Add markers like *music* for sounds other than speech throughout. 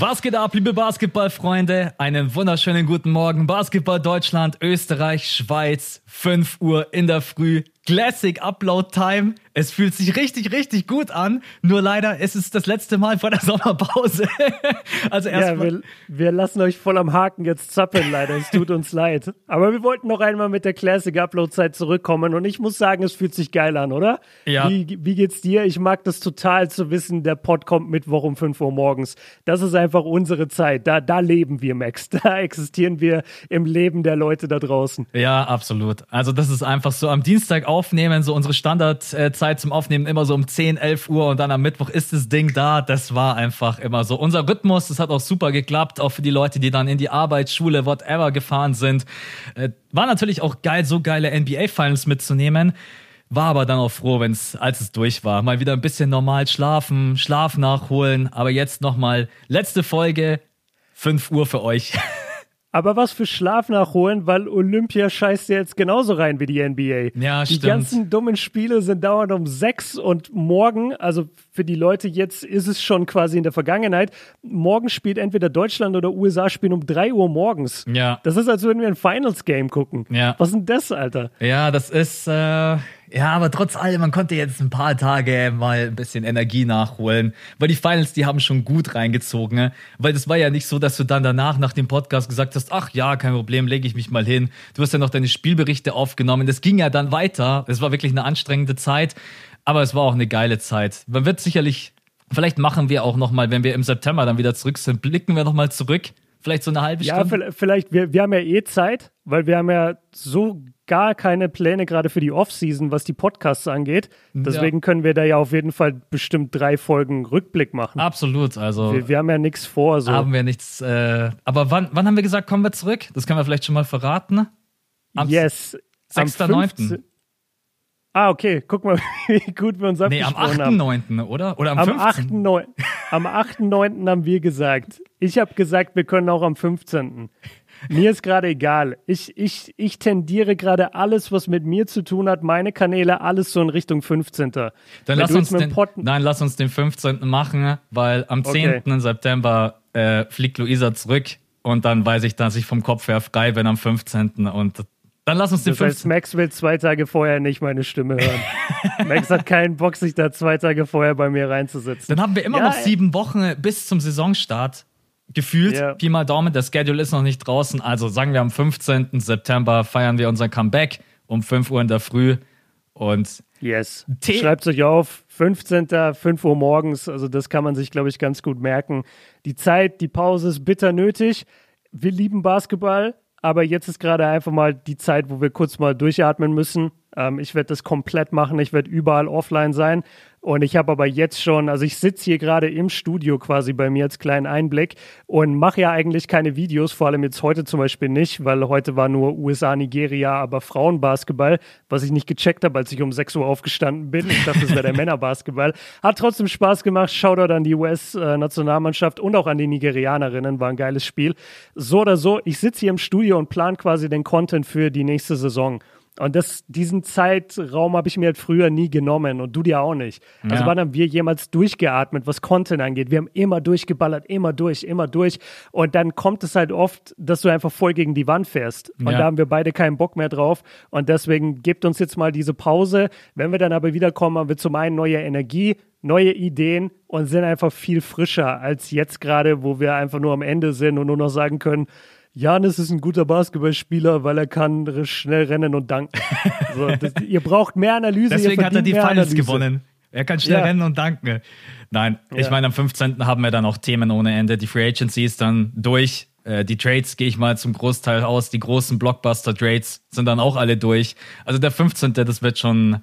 Was geht ab, liebe Basketballfreunde? Einen wunderschönen guten Morgen. Basketball Deutschland, Österreich, Schweiz, 5 Uhr in der Früh. Classic Upload Time. Es fühlt sich richtig, richtig gut an. Nur leider ist es das letzte Mal vor der *laughs* Sommerpause. also erst ja, wir, wir, lassen euch voll am Haken jetzt zappeln, leider. Es tut uns leid. Aber wir wollten noch einmal mit der Classic Upload Zeit zurückkommen und ich muss sagen, es fühlt sich geil an, oder? Ja. Wie, wie geht's dir? Ich mag das total zu wissen, der Pod kommt Mittwoch um 5 Uhr morgens. Das ist einfach unsere Zeit. Da, da leben wir, Max. *laughs* Da existieren wir im Leben der Leute da draußen. Ja, absolut. Also das ist einfach so am Dienstag aufnehmen, so unsere Standardzeit zum Aufnehmen immer so um 10, 11 Uhr und dann am Mittwoch ist das Ding da. Das war einfach immer so. Unser Rhythmus, das hat auch super geklappt, auch für die Leute, die dann in die Arbeit, Schule, whatever gefahren sind. Äh, war natürlich auch geil, so geile NBA-Finals mitzunehmen. War aber dann auch froh, wenn's, als es durch war. Mal wieder ein bisschen normal schlafen, Schlaf nachholen. Aber jetzt nochmal letzte Folge, 5 Uhr für euch. *laughs* Aber was für Schlaf nachholen, weil Olympia scheißt ja jetzt genauso rein wie die NBA. Ja, die stimmt. Die ganzen dummen Spiele sind dauernd um sechs und morgen, also für die Leute jetzt ist es schon quasi in der Vergangenheit, morgen spielt entweder Deutschland oder USA spielen um drei Uhr morgens. Ja. Das ist, als würden wir ein Finals-Game gucken. Ja. Was ist denn das, Alter? Ja, das ist, äh ja, aber trotz allem, man konnte jetzt ein paar Tage mal ein bisschen Energie nachholen, weil die Finals, die haben schon gut reingezogen, ne? weil das war ja nicht so, dass du dann danach nach dem Podcast gesagt hast, ach ja, kein Problem, lege ich mich mal hin. Du hast ja noch deine Spielberichte aufgenommen. Das ging ja dann weiter. Es war wirklich eine anstrengende Zeit, aber es war auch eine geile Zeit. Man wird sicherlich, vielleicht machen wir auch noch mal, wenn wir im September dann wieder zurück sind, blicken wir noch mal zurück. Vielleicht so eine halbe Stunde. Ja, vielleicht, wir, wir haben ja eh Zeit, weil wir haben ja so gar keine Pläne gerade für die Offseason, was die Podcasts angeht. Deswegen ja. können wir da ja auf jeden Fall bestimmt drei Folgen Rückblick machen. Absolut, also. Wir, wir haben ja nichts vor. So. Haben wir nichts. Äh, aber wann, wann haben wir gesagt, kommen wir zurück? Das können wir vielleicht schon mal verraten. Am yes. 6.9. Ah, okay. Guck mal, *laughs* wie gut wir uns abgesprochen nee, am 8.9., oder? Oder am, am 8.9. Am 8.9. haben wir gesagt. Ich habe gesagt, wir können auch am 15. Mir ist gerade egal. Ich, ich, ich tendiere gerade alles, was mit mir zu tun hat, meine Kanäle, alles so in Richtung 15. Dann lass uns den, nein, lass uns den 15. machen, weil am 10. Okay. September äh, fliegt Luisa zurück und dann weiß ich, dass ich vom Kopf her frei bin am 15. und dann lass uns den das 15. Heißt, Max will zwei Tage vorher nicht meine Stimme hören. *laughs* Max hat keinen Bock, sich da zwei Tage vorher bei mir reinzusetzen. Dann haben wir immer ja, noch sieben Wochen bis zum Saisonstart gefühlt. Yeah. Pi mal Daumen, der Schedule ist noch nicht draußen. Also sagen wir am 15. September feiern wir unser Comeback um 5 Uhr in der Früh. Und yes. Schreibt euch auf, 15. 5 Uhr morgens. Also das kann man sich, glaube ich, ganz gut merken. Die Zeit, die Pause ist bitter nötig. Wir lieben Basketball, aber jetzt ist gerade einfach mal die Zeit, wo wir kurz mal durchatmen müssen. Ähm, ich werde das komplett machen. Ich werde überall offline sein. Und ich habe aber jetzt schon, also ich sitze hier gerade im Studio quasi bei mir als kleinen Einblick und mache ja eigentlich keine Videos, vor allem jetzt heute zum Beispiel nicht, weil heute war nur USA, Nigeria, aber Frauenbasketball, was ich nicht gecheckt habe, als ich um 6 Uhr aufgestanden bin. Ich dachte, das wäre der *laughs* Männerbasketball. Hat trotzdem Spaß gemacht. Shoutout an die US-Nationalmannschaft und auch an die Nigerianerinnen. War ein geiles Spiel. So oder so, ich sitze hier im Studio und plan quasi den Content für die nächste Saison. Und das, diesen Zeitraum habe ich mir halt früher nie genommen und du dir auch nicht. Also ja. wann haben wir jemals durchgeatmet, was Content angeht? Wir haben immer durchgeballert, immer durch, immer durch. Und dann kommt es halt oft, dass du einfach voll gegen die Wand fährst. Und ja. da haben wir beide keinen Bock mehr drauf. Und deswegen gebt uns jetzt mal diese Pause. Wenn wir dann aber wiederkommen, haben wir zum einen neue Energie, neue Ideen und sind einfach viel frischer als jetzt gerade, wo wir einfach nur am Ende sind und nur noch sagen können, Janis ist ein guter Basketballspieler, weil er kann schnell rennen und danken. *laughs* So, das, ihr braucht mehr Analyse. Deswegen hat er die Finals gewonnen. Er kann schnell ja. rennen und danken. Nein, ja. ich meine, am 15. haben wir dann auch Themen ohne Ende. Die Free Agency ist dann durch. Äh, die Trades gehe ich mal zum Großteil aus. Die großen Blockbuster-Trades sind dann auch alle durch. Also der 15. das wird schon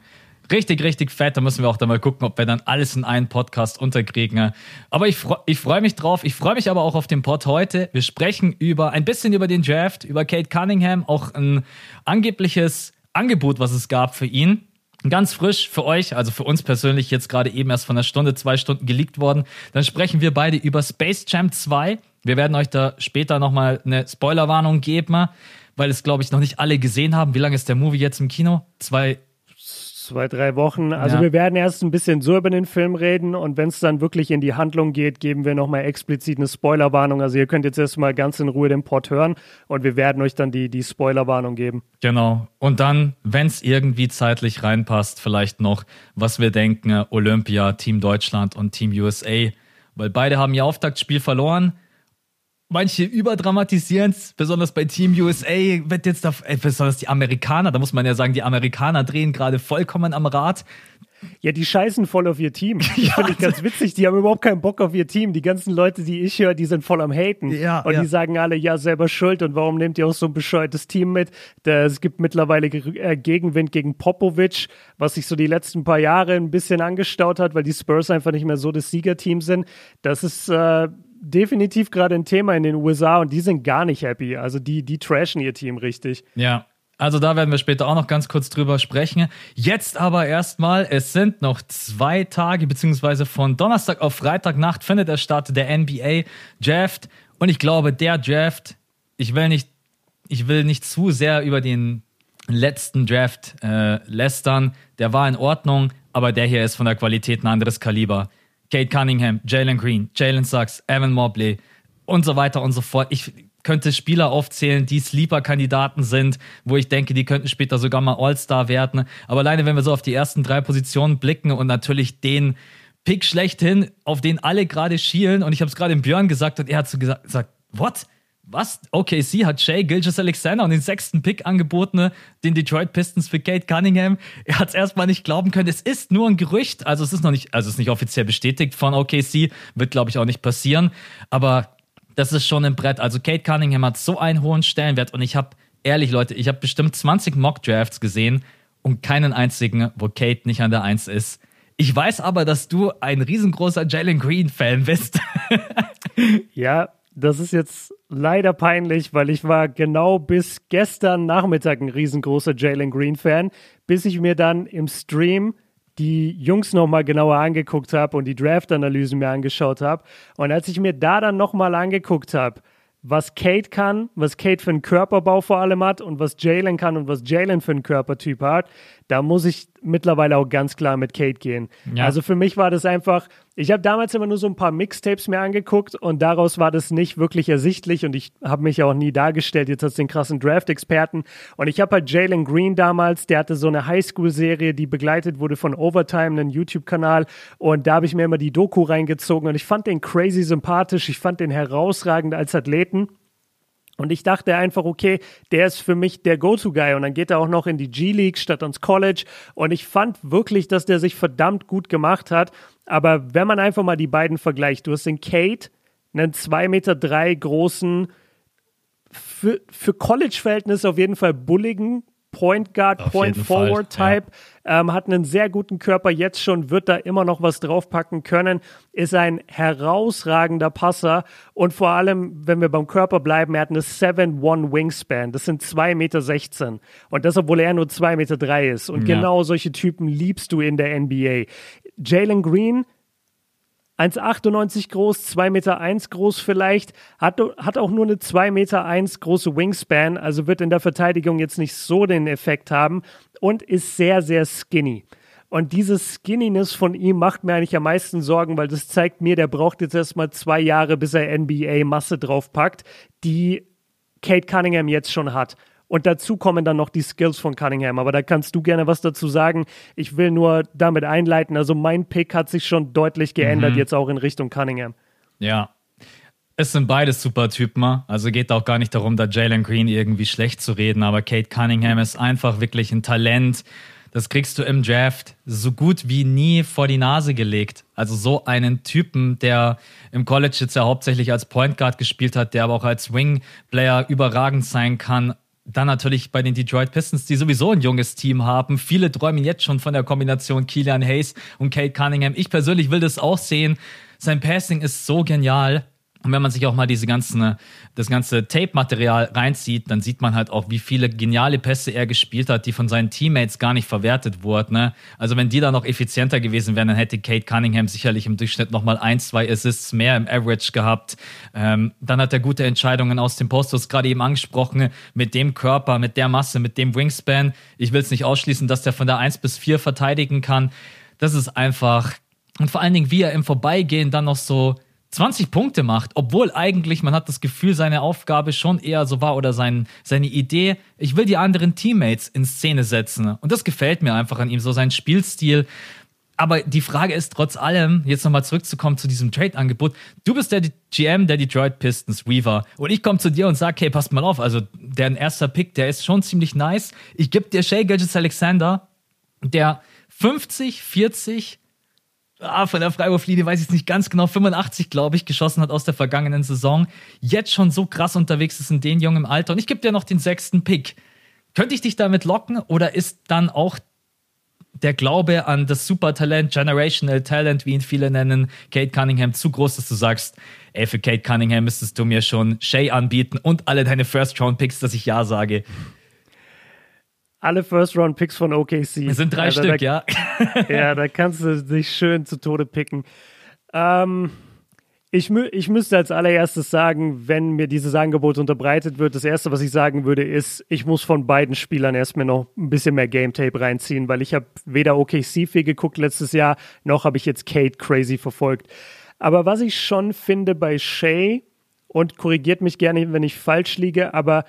richtig, richtig fett. Da müssen wir auch dann mal gucken, ob wir dann alles in einen Podcast unterkriegen. Aber ich, ich freue mich drauf. Ich freue mich aber auch auf den Pod heute. Wir sprechen über ein bisschen über den Draft, über Kate Cunningham, auch ein angebliches Angebot, was es gab für ihn. Ganz frisch für euch, also für uns persönlich jetzt gerade eben erst von einer Stunde, zwei Stunden geleakt worden. Dann sprechen wir beide über Space Jam 2. Wir werden euch da später nochmal eine Spoilerwarnung geben, weil es, glaube ich, noch nicht alle gesehen haben. Wie lange ist der Movie jetzt im Kino? Zwei Zwei, drei Wochen. Also ja. wir werden erst ein bisschen so über den Film reden und wenn es dann wirklich in die Handlung geht, geben wir nochmal explizit eine Spoilerwarnung. Also ihr könnt jetzt erstmal ganz in Ruhe den Port hören und wir werden euch dann die, die Spoilerwarnung geben. Genau. Und dann, wenn es irgendwie zeitlich reinpasst, vielleicht noch, was wir denken, Olympia, Team Deutschland und Team USA. Weil beide haben ihr Auftaktspiel verloren Manche überdramatisieren es, besonders bei Team USA wird jetzt da, äh, besonders die Amerikaner, da muss man ja sagen, die Amerikaner drehen gerade vollkommen am Rad. Ja, die scheißen voll auf ihr Team. *laughs* Das ja, finde ich ganz witzig. Die haben überhaupt keinen Bock auf ihr Team. Die ganzen Leute, die ich höre, die sind voll am Haten. Ja, und ja. die sagen alle, ja, selber schuld. Und warum nehmt ihr auch so ein bescheuertes Team mit? Es gibt mittlerweile äh, Gegenwind gegen Popovic, was sich so die letzten paar Jahre ein bisschen angestaut hat, weil die Spurs einfach nicht mehr so das Siegerteam sind. Das ist äh, definitiv gerade ein Thema in den USA und die sind gar nicht happy. Also die, die trashen ihr Team richtig. Ja. Also da werden wir später auch noch ganz kurz drüber sprechen. Jetzt aber erstmal, es sind noch zwei Tage, beziehungsweise von Donnerstag auf Freitagnacht findet der Start der NBA Draft. Und ich glaube, der Draft, ich will nicht, ich will nicht zu sehr über den letzten Draft äh, lästern. Der war in Ordnung, aber der hier ist von der Qualität ein anderes Kaliber. Kate Cunningham, Jalen Green, Jalen Sachs, Evan Mobley und so weiter und so fort. Ich könnte Spieler aufzählen, die Sleeper-Kandidaten sind, wo ich denke, die könnten später sogar mal All-Star werden. Aber alleine, wenn wir so auf die ersten drei Positionen blicken und natürlich den Pick schlechthin, auf den alle gerade schielen, und ich habe es gerade im Björn gesagt und er hat so gesagt what? Was? OKC hat Shay Gilgis Alexander und den sechsten Pick angeboten, den Detroit Pistons für Kate Cunningham. Er hat es erstmal nicht glauben können. Es ist nur ein Gerücht, also es ist noch nicht, also es ist nicht offiziell bestätigt von OKC, wird glaube ich auch nicht passieren, aber das ist schon ein Brett. Also Kate Cunningham hat so einen hohen Stellenwert und ich habe ehrlich Leute, ich habe bestimmt 20 Mock Drafts gesehen und keinen einzigen, wo Kate nicht an der Eins ist. Ich weiß aber, dass du ein riesengroßer Jalen Green Fan bist. *laughs* ja, das ist jetzt leider peinlich, weil ich war genau bis gestern Nachmittag ein riesengroßer Jalen Green-Fan, bis ich mir dann im Stream die Jungs nochmal genauer angeguckt habe und die Draft-Analysen mir angeschaut habe. Und als ich mir da dann nochmal angeguckt habe, was Kate kann, was Kate für einen Körperbau vor allem hat und was Jalen kann und was Jalen für einen Körpertyp hat, da muss ich mittlerweile auch ganz klar mit Kate gehen. Ja. Also für mich war das einfach, ich habe damals immer nur so ein paar Mixtapes mir angeguckt und daraus war das nicht wirklich ersichtlich und ich habe mich ja auch nie dargestellt jetzt als den krassen Draft-Experten. Und ich habe halt Jalen Green damals, der hatte so eine Highschool-Serie, die begleitet wurde von Overtime, einen YouTube-Kanal und da habe ich mir immer die Doku reingezogen und ich fand den crazy sympathisch, ich fand den herausragend als Athleten. Und ich dachte einfach, okay, der ist für mich der Go-To-Guy. Und dann geht er auch noch in die G-League statt ans College. Und ich fand wirklich, dass der sich verdammt gut gemacht hat. Aber wenn man einfach mal die beiden vergleicht, du hast den Kate, einen 2,3 Meter drei großen, für, für College-Verhältnisse auf jeden Fall bulligen Point Guard, Auf Point Forward Type, ja. ähm, hat einen sehr guten Körper jetzt schon, wird da immer noch was draufpacken können, ist ein herausragender Passer und vor allem, wenn wir beim Körper bleiben, er hat eine 7-1 Wingspan, das sind 2,16 Meter und das, obwohl er nur 2,3 Meter drei ist und ja. genau solche Typen liebst du in der NBA. Jalen Green 1,98 groß, 2,1 Meter groß vielleicht, hat, hat auch nur eine 2,1 Meter große Wingspan, also wird in der Verteidigung jetzt nicht so den Effekt haben und ist sehr, sehr skinny. Und diese Skinniness von ihm macht mir eigentlich am meisten Sorgen, weil das zeigt mir, der braucht jetzt erstmal zwei Jahre, bis er NBA-Masse draufpackt, die Kate Cunningham jetzt schon hat. Und dazu kommen dann noch die Skills von Cunningham. Aber da kannst du gerne was dazu sagen. Ich will nur damit einleiten. Also mein Pick hat sich schon deutlich geändert, mhm. jetzt auch in Richtung Cunningham. Ja. Es sind beides super Typen. Also geht auch gar nicht darum, da Jalen Green irgendwie schlecht zu reden. Aber Kate Cunningham ist einfach wirklich ein Talent. Das kriegst du im Draft so gut wie nie vor die Nase gelegt. Also so einen Typen, der im College jetzt ja hauptsächlich als Point Guard gespielt hat, der aber auch als Wing Player überragend sein kann dann natürlich bei den Detroit Pistons, die sowieso ein junges Team haben. Viele träumen jetzt schon von der Kombination Keelan Hayes und Kate Cunningham. Ich persönlich will das auch sehen. Sein Passing ist so genial. Und wenn man sich auch mal diese ganzen, das ganze Tape-Material reinzieht, dann sieht man halt auch, wie viele geniale Pässe er gespielt hat, die von seinen Teammates gar nicht verwertet wurden. Ne? Also wenn die da noch effizienter gewesen wären, dann hätte Kate Cunningham sicherlich im Durchschnitt nochmal ein, zwei Assists mehr im Average gehabt. Ähm, dann hat er gute Entscheidungen aus dem Post, gerade eben angesprochen, mit dem Körper, mit der Masse, mit dem Wingspan. Ich will es nicht ausschließen, dass der von der 1 bis 4 verteidigen kann. Das ist einfach, und vor allen Dingen, wie er im Vorbeigehen dann noch so 20 Punkte macht, obwohl eigentlich man hat das Gefühl, seine Aufgabe schon eher so war oder sein, seine Idee, ich will die anderen Teammates in Szene setzen. Und das gefällt mir einfach an ihm, so sein Spielstil. Aber die Frage ist trotz allem, jetzt nochmal zurückzukommen zu diesem Trade-Angebot. Du bist der GM der Detroit Pistons, Weaver. Und ich komme zu dir und sage, hey, passt mal auf, also deren erster Pick, der ist schon ziemlich nice. Ich gebe dir Shea Gilgis Alexander, der 50, 40, ah, von der Freiwurflinie weiß ich es nicht ganz genau, 85, glaube ich, geschossen hat aus der vergangenen Saison, jetzt schon so krass unterwegs ist in den jungen Alter. Und ich gebe dir noch den sechsten Pick. Könnte ich dich damit locken oder ist dann auch der Glaube an das Supertalent, Generational Talent, wie ihn viele nennen, Kate Cunningham, zu groß, dass du sagst, ey, für Kate Cunningham müsstest du mir schon Shay anbieten und alle deine First-Round-Picks, dass ich Ja sage alle First-Round-Picks von OKC. Es sind drei also Stück, da, ja. *laughs* ja, da kannst du dich schön zu Tode picken. Ähm, ich, ich müsste als allererstes sagen, wenn mir dieses Angebot unterbreitet wird, das erste, was ich sagen würde, ist, ich muss von beiden Spielern erstmal noch ein bisschen mehr Game Tape reinziehen, weil ich habe weder OKC viel geguckt letztes Jahr, noch habe ich jetzt Kate crazy verfolgt. Aber was ich schon finde bei Shay, und korrigiert mich gerne, wenn ich falsch liege, aber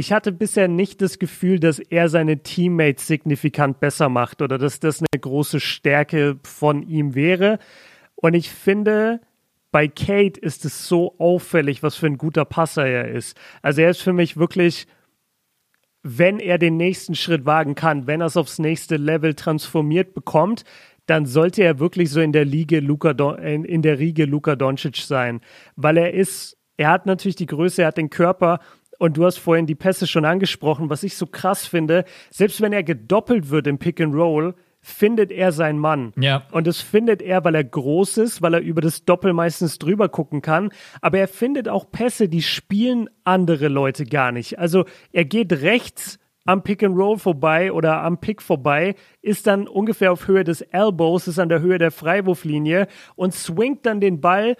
ich hatte bisher nicht das Gefühl, dass er seine Teammates signifikant besser macht oder dass das eine große Stärke von ihm wäre. Und ich finde, bei Kate ist es so auffällig, was für ein guter Passer er ist. Also er ist für mich wirklich, wenn er den nächsten Schritt wagen kann, wenn er es aufs nächste Level transformiert bekommt, dann sollte er wirklich so in der Liga Luka in der Riege Luka Doncic sein, weil er ist, er hat natürlich die Größe, er hat den Körper und du hast vorhin die Pässe schon angesprochen, was ich so krass finde. Selbst wenn er gedoppelt wird im Pick and Roll, findet er seinen Mann. Ja. Und das findet er, weil er groß ist, weil er über das Doppel meistens drüber gucken kann. Aber er findet auch Pässe, die spielen andere Leute gar nicht. Also er geht rechts am Pick and Roll vorbei oder am Pick vorbei, ist dann ungefähr auf Höhe des Elbows, ist an der Höhe der Freiwurflinie und swingt dann den Ball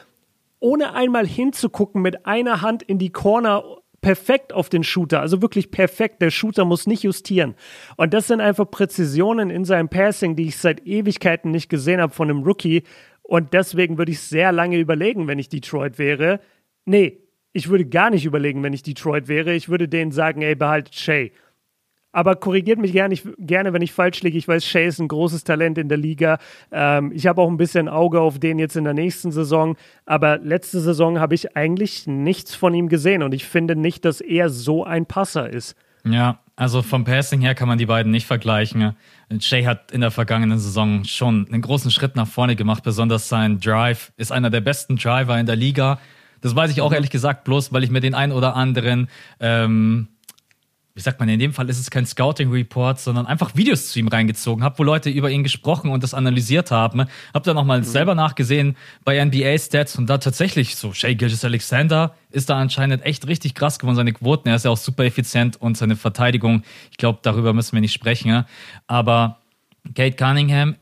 ohne einmal hinzugucken mit einer Hand in die Corner perfekt auf den Shooter, also wirklich perfekt. Der Shooter muss nicht justieren. Und das sind einfach Präzisionen in seinem Passing, die ich seit Ewigkeiten nicht gesehen habe von einem Rookie. Und deswegen würde ich sehr lange überlegen, wenn ich Detroit wäre. Nee, ich würde gar nicht überlegen, wenn ich Detroit wäre. Ich würde denen sagen, ey, behaltet Shay. Aber korrigiert mich gerne, ich, gerne, wenn ich falsch liege. Ich weiß, Shay ist ein großes Talent in der Liga. Ähm, ich habe auch ein bisschen Auge auf den jetzt in der nächsten Saison. Aber letzte Saison habe ich eigentlich nichts von ihm gesehen. Und ich finde nicht, dass er so ein Passer ist. Ja, also vom Passing her kann man die beiden nicht vergleichen. Shay hat in der vergangenen Saison schon einen großen Schritt nach vorne gemacht. Besonders sein Drive ist einer der besten Driver in der Liga. Das weiß ich auch mhm. ehrlich gesagt bloß, weil ich mir den einen oder anderen ähm, wie sagt man, in dem Fall ist es kein Scouting-Report, sondern einfach Videos zu ihm reingezogen habe, wo Leute über ihn gesprochen und das analysiert haben. Hab dann nochmal mhm. selber nachgesehen bei NBA-Stats und da tatsächlich so, Shay Gilgis Alexander ist da anscheinend echt richtig krass geworden, seine Quoten. Er ist ja auch super effizient und seine Verteidigung, ich glaube, darüber müssen wir nicht sprechen. Aber Kate Cunningham,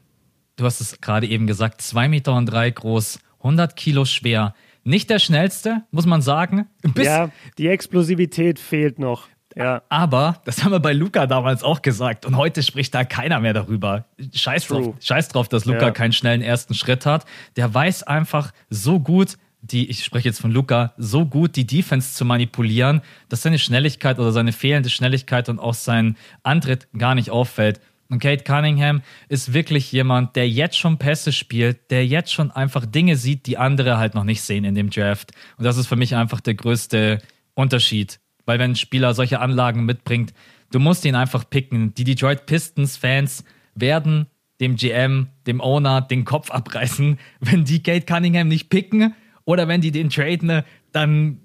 du hast es gerade eben gesagt, zwei Meter und drei groß, 100 Kilo schwer. Nicht der schnellste, muss man sagen. Bis ja, die Explosivität fehlt noch. Ja. Aber das haben wir bei Luca damals auch gesagt und heute spricht da keiner mehr darüber. Scheiß drauf, scheiß drauf dass Luca ja. keinen schnellen ersten Schritt hat. Der weiß einfach so gut, die, ich spreche jetzt von Luca, so gut die Defense zu manipulieren, dass seine Schnelligkeit oder seine fehlende Schnelligkeit und auch sein Antritt gar nicht auffällt. Und Kate Cunningham ist wirklich jemand, der jetzt schon Pässe spielt, der jetzt schon einfach Dinge sieht, die andere halt noch nicht sehen in dem Draft. Und das ist für mich einfach der größte Unterschied weil wenn ein Spieler solche Anlagen mitbringt, du musst ihn einfach picken. Die Detroit Pistons-Fans werden dem GM, dem Owner den Kopf abreißen, *laughs* wenn die Kate Cunningham nicht picken oder wenn die den traden, dann.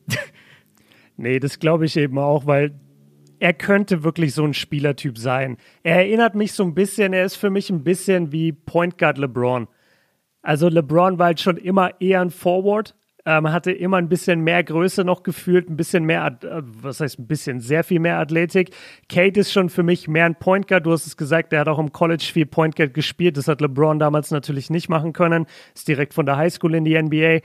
*laughs* nee, das glaube ich eben auch, weil er könnte wirklich so ein Spielertyp sein. Er erinnert mich so ein bisschen, er ist für mich ein bisschen wie Point Guard LeBron. Also LeBron war halt schon immer eher ein Forward, ähm, hatte immer ein bisschen mehr Größe noch gefühlt, ein bisschen mehr, äh, was heißt ein bisschen, sehr viel mehr Athletik. Kate ist schon für mich mehr ein Point Guard. Du hast es gesagt, der hat auch im College viel Point Guard gespielt. Das hat LeBron damals natürlich nicht machen können. Ist direkt von der Highschool in die NBA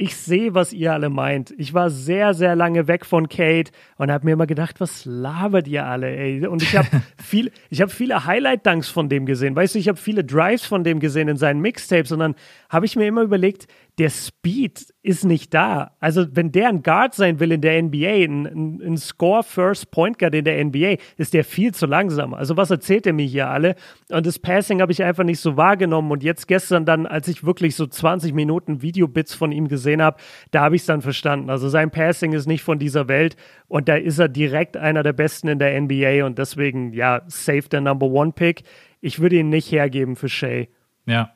ich sehe, was ihr alle meint. Ich war sehr, sehr lange weg von Kate und habe mir immer gedacht, was labert ihr alle, ey? Und ich habe *laughs* viel, ich habe viele Highlight-Dunks von dem gesehen. Weißt du, ich habe viele Drives von dem gesehen in seinen Mixtapes und dann habe ich mir immer überlegt, der Speed ist nicht da. Also, wenn der ein Guard sein will in der NBA, ein, ein, ein Score-First-Point Guard in der NBA, ist der viel zu langsam. Also, was erzählt er mir hier alle? Und das Passing habe ich einfach nicht so wahrgenommen. Und jetzt gestern dann, als ich wirklich so 20 Minuten Videobits von ihm gesehen habe, da habe ich es dann verstanden. Also, sein Passing ist nicht von dieser Welt. Und da ist er direkt einer der Besten in der NBA. Und deswegen, ja, safe der Number One-Pick. Ich würde ihn nicht hergeben für Shea. Ja,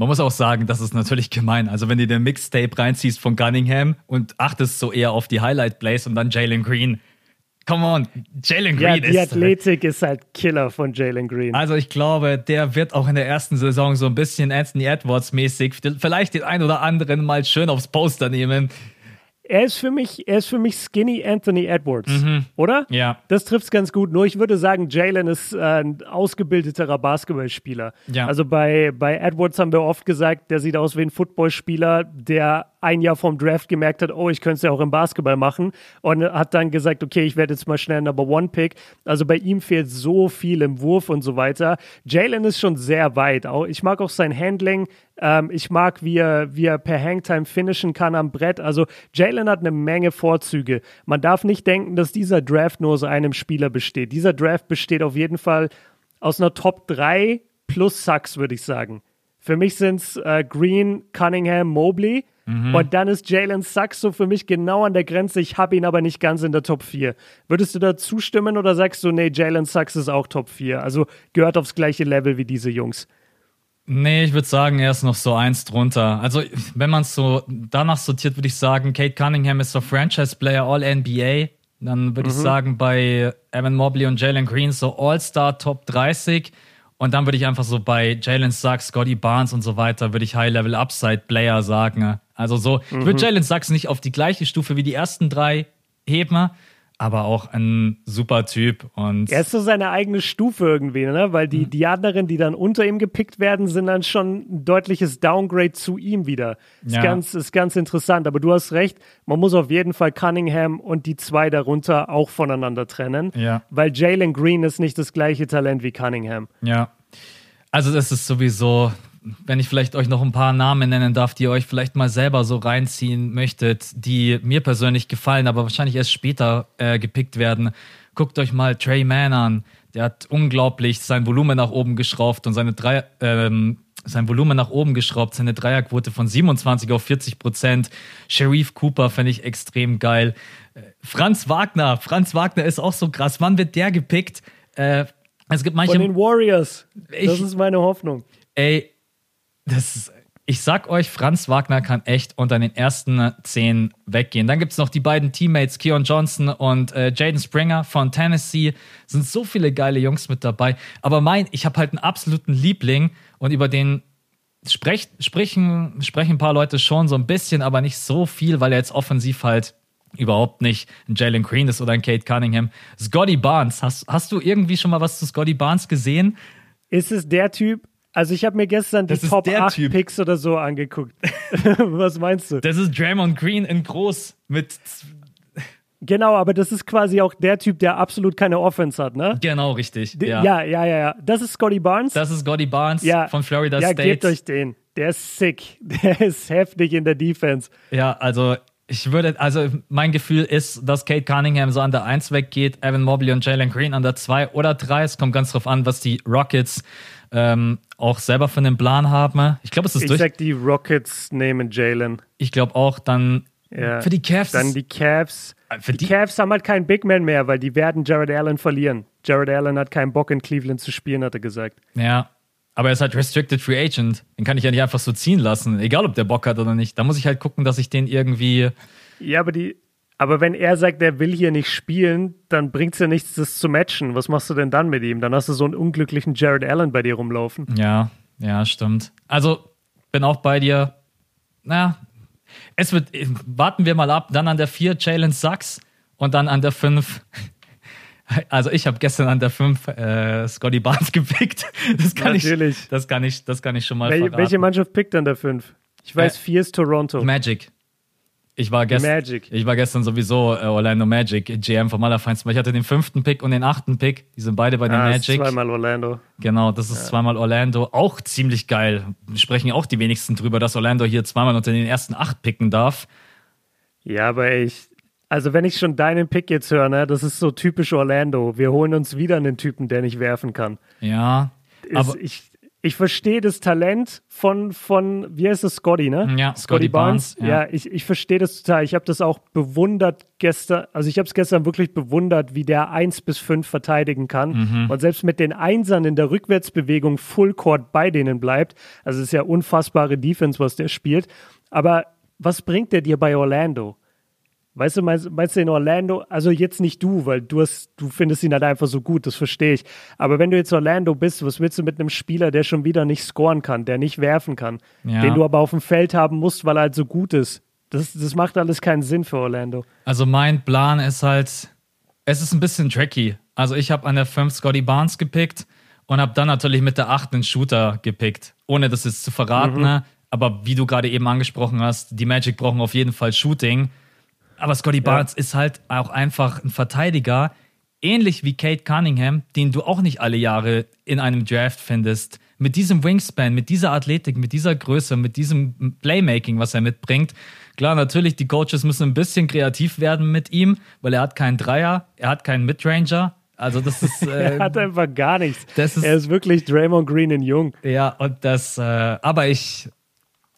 man muss auch sagen, das ist natürlich gemein. Also wenn du den Mixtape reinziehst von Gunningham und achtest so eher auf die Highlight-Plays und dann Jalen Green. Come on, Jalen Green ja, die ist. Athletik ist halt Killer von Jalen Green. Also ich glaube, der wird auch in der ersten Saison so ein bisschen Anthony Edwards mäßig vielleicht den ein oder anderen mal schön aufs Poster nehmen er ist für mich, er ist für mich Skinny Anthony Edwards, mhm. oder? Ja. Das trifft es ganz gut. Nur ich würde sagen, Jalen ist äh, ein ausgebildeterer Basketballspieler. Ja. Also bei, bei Edwards haben wir oft gesagt, der sieht aus wie ein Footballspieler, der ein Jahr vom Draft gemerkt hat, oh, ich könnte es ja auch im Basketball machen und hat dann gesagt, okay, ich werde jetzt mal schnell Number One Pick. Also bei ihm fehlt so viel im Wurf und so weiter. Jalen ist schon sehr weit. Ich mag auch sein Handling. Ähm, ich mag, wie er, wie er per Hangtime finishen kann am Brett. Also Jalen hat eine Menge Vorzüge. Man darf nicht denken, dass dieser Draft nur aus einem Spieler besteht. Dieser Draft besteht auf jeden Fall aus einer Top 3 plus Sucks, würde ich sagen. Für mich sind es äh, Green, Cunningham, Mobley. Mhm. Und dann ist Jalen Sachs so für mich genau an der Grenze. Ich habe ihn aber nicht ganz in der Top 4. Würdest du da zustimmen oder sagst du, nee, Jalen Sachs ist auch Top 4? Also gehört aufs gleiche Level wie diese Jungs? Nee, ich würde sagen, er ist noch so eins drunter. Also, wenn man es so danach sortiert, würde ich sagen, Kate Cunningham ist so Franchise-Player All-NBA. Dann würde mhm. ich sagen, bei Evan Mobley und Jalen Green so All-Star Top 30. Und dann würde ich einfach so bei Jalen Sachs, Scotty Barnes und so weiter, würde ich High-Level-Upside-Player sagen. Also so, mhm. ich würde mhm. Jalen Sachs nicht auf die gleiche Stufe wie die ersten drei heben, aber auch ein super Typ. Und er ist so seine eigene Stufe irgendwie, ne? Weil die, mhm. die anderen, die dann unter ihm gepickt werden, sind dann schon ein deutliches Downgrade zu ihm wieder. Ist, ja. ganz, ist ganz interessant. Aber du hast recht, man muss auf jeden Fall Cunningham und die zwei darunter auch voneinander trennen. Ja. Weil Jalen Green ist nicht das gleiche Talent wie Cunningham. Ja. Also das ist sowieso, wenn ich vielleicht euch noch ein paar Namen nennen darf, die ihr euch vielleicht mal selber so reinziehen möchtet, die mir persönlich gefallen, aber wahrscheinlich erst später äh, gepickt werden. Guckt euch mal Trey Mann an. Der hat unglaublich sein Volumen nach oben geschraubt und seine drei, ähm, sein Volumen nach oben geschraubt, seine Dreierquote von 27 auf 40 Prozent. Sharif Cooper fände ich extrem geil. Äh, Franz Wagner, Franz Wagner ist auch so krass. Wann wird der gepickt? Äh, es gibt manche. Von den Warriors. Ich, das ist meine Hoffnung. Ey, das ich sag euch, Franz Wagner kann echt unter den ersten zehn weggehen. Dann gibt es noch die beiden Teammates, Keon Johnson und äh, Jaden Springer von Tennessee. Sind so viele geile Jungs mit dabei. Aber mein, ich habe halt einen absoluten Liebling und über den sprech, sprechen, sprechen ein paar Leute schon so ein bisschen, aber nicht so viel, weil er jetzt offensiv halt überhaupt nicht ein Jalen Green ist oder ein Kate Cunningham. Scotty Barnes, hast, hast du irgendwie schon mal was zu Scotty Barnes gesehen? Ist es der Typ, also ich habe mir gestern die Top 8 typ. Picks oder so angeguckt. *laughs* Was meinst du? Das ist Draymond Green in groß mit Genau, aber das ist quasi auch der Typ, der absolut keine Offense hat, ne? Genau, richtig. Ja, ja, ja, ja. ja. Das ist Scotty Barnes. Das ist Scotty Barnes ja. von Florida ja, State. Ja, gebt euch den. Der ist sick. *laughs* Der ist heftig in der Defense. Ja, also ich würde, also mein Gefühl ist, dass Kate Cunningham so an der 1 weggeht, Evan Mobley und Jalen Green an der 2 oder 3. Es kommt ganz drauf an, was die Rockets ähm, auch selber für einen Plan haben. Ich glaube, es ist ich durch. Ich sag, die Rockets nehmen Jalen. Ich glaube auch, dann ja. für die Cavs. Dann die Cavs. Äh, für die, die Cavs haben halt keinen Big Man mehr, weil die werden Jared Allen verlieren. Jared Allen hat keinen Bock in Cleveland zu spielen, hat er gesagt. Ja, aber er ist halt Restricted Free Agent. Den kann ich ja nicht einfach so ziehen lassen, egal ob der Bock hat oder nicht. Da muss ich halt gucken, dass ich den irgendwie. Ja, aber die, aber wenn er sagt, er will hier nicht spielen, dann bringt es ja nichts, das zu matchen. Was machst du denn dann mit ihm? Dann hast du so einen unglücklichen Jared Allen bei dir rumlaufen. Ja, ja, stimmt. Also, bin auch bei dir. Naja, Es wird, warten wir mal ab, dann an der 4 Jalen Sachs und dann an der 5 *laughs* also ich habe gestern an der 5 äh, Scotty Barnes *laughs* gepickt. Das kann Natürlich. ich, das kann ich, das kann ich schon mal Wel verraten. Welche Mannschaft pickt an der 5? Ich weiß, 4 ist Toronto. Magic. Ich war, gest Magic. ich war gestern sowieso äh, Orlando Magic, GM vom Allerfeinsten. Ich hatte den fünften Pick und den achten Pick. Die sind beide bei den Ah, ist Magic. zweimal Orlando. Genau, das ist zweimal Orlando. Auch ziemlich geil. Sprechen auch die wenigsten drüber, dass Orlando hier zweimal unter den ersten acht picken darf. Ja, aber ich, also wenn ich schon deinen Pick jetzt höre, ne, das ist so typisch Orlando. Wir holen uns wieder einen Typen, der nicht werfen kann. Ja. Ist, Aber ich, ich verstehe das Talent von, von, wie heißt das, Scotty, ne? Ja, Scotty Barnes, Ja, ja. ich, ich verstehe das total. Ich habe das auch bewundert gestern, also ich habe es gestern wirklich bewundert, wie der 1 bis 5 verteidigen kann. Mhm. Und selbst mit den Einsern in der Rückwärtsbewegung Full Court bei denen bleibt. Also es ist ja unfassbare Defense, was der spielt. Aber was bringt der dir bei Orlando? Weißt du, meinst, meinst du in Orlando, also jetzt nicht du, weil du hast, du findest ihn halt einfach so gut, das verstehe ich. Aber wenn du jetzt Orlando bist, was willst du mit einem Spieler, der schon wieder nicht scoren kann, der nicht werfen kann, Ja. den du aber auf dem Feld haben musst, weil er halt so gut ist? Das, das macht alles keinen Sinn für Orlando. Also mein Plan ist halt, es ist ein bisschen tricky. Also ich habe an der 5 Scotty Barnes gepickt und habe dann natürlich mit der 8 einen Shooter gepickt, ohne das jetzt zu verraten. ne? Aber wie du gerade eben angesprochen hast, die Magic brauchen auf jeden Fall Shooting. Aber Scotty Barnes ist halt auch einfach ein Verteidiger, ähnlich wie Kate Cunningham, den du auch nicht alle Jahre in einem Draft findest. Mit diesem Wingspan, mit dieser Athletik, mit dieser Größe, mit diesem Playmaking, was er mitbringt. Klar, natürlich, die Coaches müssen ein bisschen kreativ werden mit ihm, weil er hat keinen Dreier, er hat keinen Midranger. Also das ist, äh, *laughs* Er hat einfach gar nichts. das ist- er ist wirklich Draymond Green in Jung. ja, und das, äh, aber ich,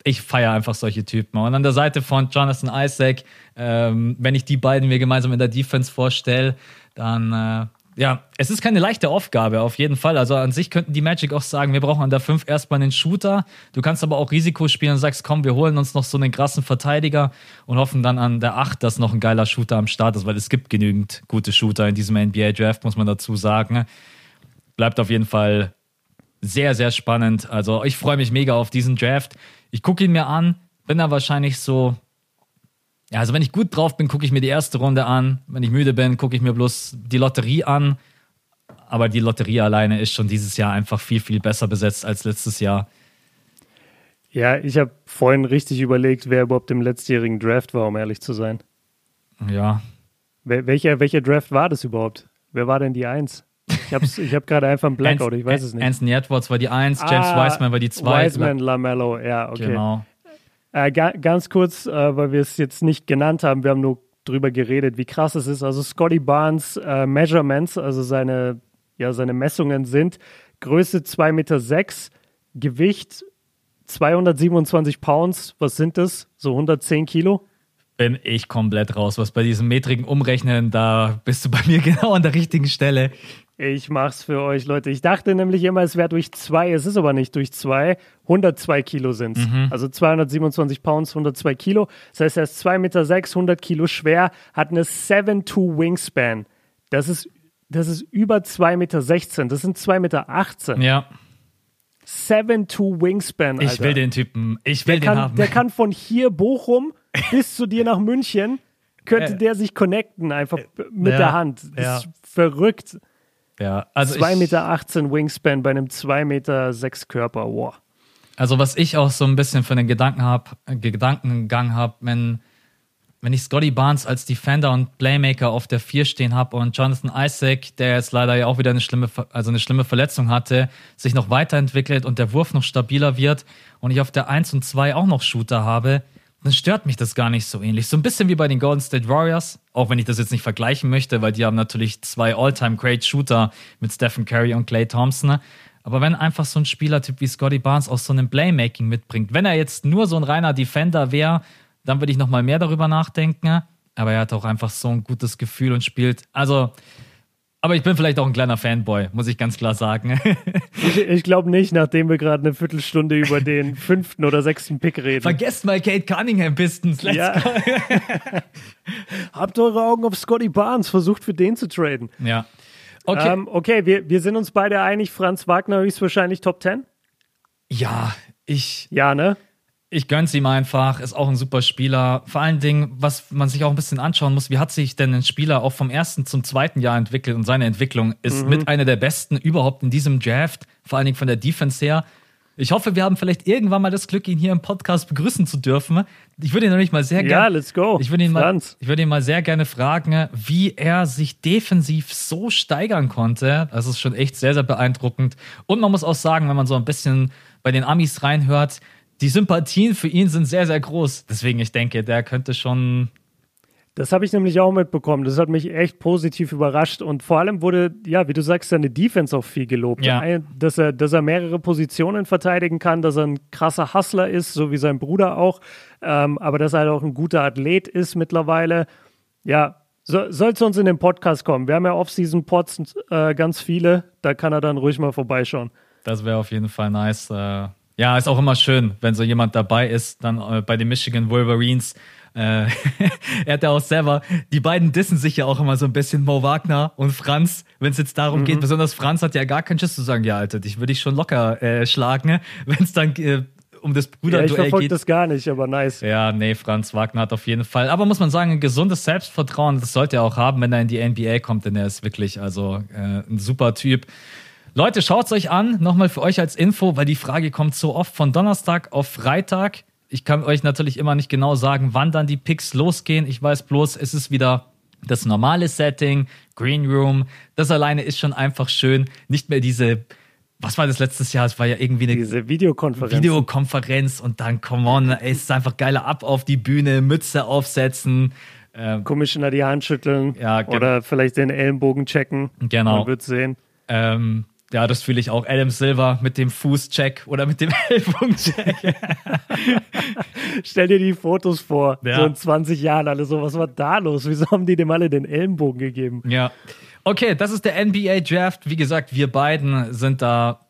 ich feiere einfach solche Typen. Und an der Seite von Jonathan Isaac, ähm, wenn ich die beiden mir gemeinsam in der Defense vorstelle, dann, äh, ja, es ist keine leichte Aufgabe, auf jeden Fall. Also an sich könnten die Magic auch sagen, wir brauchen an der 5 erstmal einen Shooter. Du kannst aber auch Risiko spielen und sagst, komm, wir holen uns noch so einen krassen Verteidiger und hoffen dann an der 8, dass noch ein geiler Shooter am Start ist, weil es gibt genügend gute Shooter in diesem NBA-Draft, muss man dazu sagen. Bleibt auf jeden Fall sehr, sehr spannend. Also ich freue mich mega auf diesen Draft. Ich gucke ihn mir an, bin da wahrscheinlich so. Ja, also wenn ich gut drauf bin, gucke ich mir die erste Runde an. Wenn ich müde bin, gucke ich mir bloß die Lotterie an. Aber die Lotterie alleine ist schon dieses Jahr einfach viel, viel besser besetzt als letztes Jahr. Ja, ich habe vorhin richtig überlegt, wer überhaupt im letztjährigen Draft war, um ehrlich zu sein. Ja. Wel welcher, welcher Draft war das überhaupt? Wer war denn die Eins? Ich habe ich hab gerade einfach einen Blackout, ich weiß es nicht. Anthony Edwards war die 1, James Ah, Wiseman war die 2. Wiseman, Lamello, ja, okay. Genau. Äh, ga, ganz kurz, äh, weil wir es jetzt nicht genannt haben, wir haben nur drüber geredet, wie krass es ist. Also Scotty Barnes äh, Measurements, also seine, ja, seine Messungen sind Größe 2,6 Meter, sechs, Gewicht 227 Pounds, was sind das? So 110 Kilo? Bin ich komplett raus. Was bei diesem metrigen Umrechnen, da bist du bei mir *laughs* genau an der richtigen Stelle. Ich mach's für euch, Leute. Ich dachte nämlich immer, es wäre durch zwei. Es ist aber nicht durch zwei. 102 Kilo sind's. Also 227 Pounds, 102 Kilo. Das heißt, er ist 2,6 Meter, sechs, 100 Kilo schwer, hat eine 7-2 Wingspan. Das ist, das ist über 2,16 Meter. Das sind 2,18 Meter. Ja, 7-2 Wingspan, Alter. ich will den Typen. Ich will der den kann, haben. Der kann von hier Bochum bis zu dir nach München, könnte Äh. der sich connecten, einfach mit Ja, der Hand. Das ja. ist verrückt. Ja, also 2,18 ich, Meter Wingspan bei einem 2,6 Meter sechs Körper. Wow. Also was ich auch so ein bisschen für einen Gedanken hab, Gedankengang habe, wenn, wenn ich Scotty Barnes als Defender und Playmaker auf der 4 stehen habe und Jonathan Isaac, der jetzt leider ja auch wieder eine schlimme, also eine schlimme Verletzung hatte, sich noch weiterentwickelt und der Wurf noch stabiler wird und ich auf der 1 und 2 auch noch Shooter habe, dann stört mich das gar nicht so ähnlich. So ein bisschen wie bei den Golden State Warriors, auch wenn ich das jetzt nicht vergleichen möchte, weil die haben natürlich zwei All-Time Great Shooter mit Stephen Curry und Clay Thompson. Aber wenn einfach so ein Spielertyp wie Scotty Barnes aus so einem Playmaking mitbringt, wenn er jetzt nur so ein reiner Defender wäre, dann würde ich noch mal mehr darüber nachdenken. Aber er hat auch einfach so ein gutes Gefühl und spielt. Also, aber ich bin vielleicht auch ein kleiner Fanboy, muss ich ganz klar sagen. *laughs* Ich, ich glaube nicht, nachdem wir gerade eine Viertelstunde über den *laughs* fünften oder sechsten Pick reden. Vergesst mal Kate Cunningham Pistons. Let's Ja. go. *laughs* Habt eure Augen auf Scotty Barnes, versucht für den zu traden. Ja. Okay. Ähm, okay, wir, wir sind uns beide einig, Franz Wagner höchstwahrscheinlich Top 10? ja, ich, Ja, ne? Ich gönn's ihm einfach, ist auch ein super Spieler. Vor allen Dingen, was man sich auch ein bisschen anschauen muss, wie hat sich denn ein Spieler auch vom ersten zum zweiten Jahr entwickelt und seine Entwicklung ist mhm. mit einer der besten überhaupt in diesem Draft, vor allen Dingen von der Defense her. Ich hoffe, wir haben vielleicht irgendwann mal das Glück, ihn hier im Podcast begrüßen zu dürfen. Ich würde ihn nämlich mal sehr gerne. Ja, let's go. Ich würde ihn mal, ich würde ihn mal sehr gerne fragen, wie er sich defensiv so steigern konnte. Das ist schon echt sehr, sehr beeindruckend. Und man muss auch sagen, wenn man so ein bisschen bei den Amis reinhört, die Sympathien für ihn sind sehr, sehr groß. Deswegen, ich denke, der könnte schon. Das habe ich nämlich auch mitbekommen. Das hat mich echt positiv überrascht. Und vor allem wurde, ja, wie du sagst, seine Defense auch viel gelobt. Ja. Dass, er, dass er mehrere Positionen verteidigen kann, dass er ein krasser Hustler ist, so wie sein Bruder auch. Ähm, aber dass er halt auch ein guter Athlet ist mittlerweile. Ja, so, soll zu uns in den Podcast kommen. Wir haben ja Off-Season-Pods äh, ganz viele. Da kann er dann ruhig mal vorbeischauen. Das wäre auf jeden Fall nice. Äh ja, ist auch immer schön, wenn so jemand dabei ist, dann äh, bei den Michigan Wolverines. Äh, *laughs* er hat ja auch selber, die beiden dissen sich ja auch immer so ein bisschen, Mo Wagner und Franz, wenn es jetzt darum mhm. geht. Besonders Franz hat ja gar keinen Schiss zu sagen, ja, Alter, dich würde ich schon locker äh, schlagen, ne? *laughs* wenn es dann äh, um das Bruderduell ja, ich verfolge das gar nicht, aber nice. Ja, nee, Franz Wagner hat auf jeden Fall. Aber muss man sagen, ein gesundes Selbstvertrauen, das sollte er auch haben, wenn er in die NBA kommt, denn er ist wirklich also äh, ein super Typ. Leute, schaut es euch an. Nochmal für euch als Info, weil die Frage kommt so oft von Donnerstag auf Freitag. Ich kann euch natürlich immer nicht genau sagen, wann dann die Picks losgehen. Ich weiß bloß, es ist wieder das normale Setting, Green Room. Das alleine ist schon einfach schön. Nicht mehr diese, was war das letztes Jahr? Es war ja irgendwie eine diese Videokonferenz. Videokonferenz und dann, come on, es ist einfach geiler ab auf die Bühne, Mütze aufsetzen. Ähm, Commissioner die Hand schütteln ja, oder vielleicht den Ellenbogen checken. Genau. Man wird sehen. Ähm, ja, das fühle ich auch. Adam Silver mit dem Fußcheck oder mit dem *laughs* Ellbogencheck. *laughs* Stell dir die Fotos vor, ja. so in 20 Jahren alle so, was war da los? Wieso haben die dem alle den Ellenbogen gegeben? Ja. Okay, das ist der NBA Draft. Wie gesagt, wir beiden sind da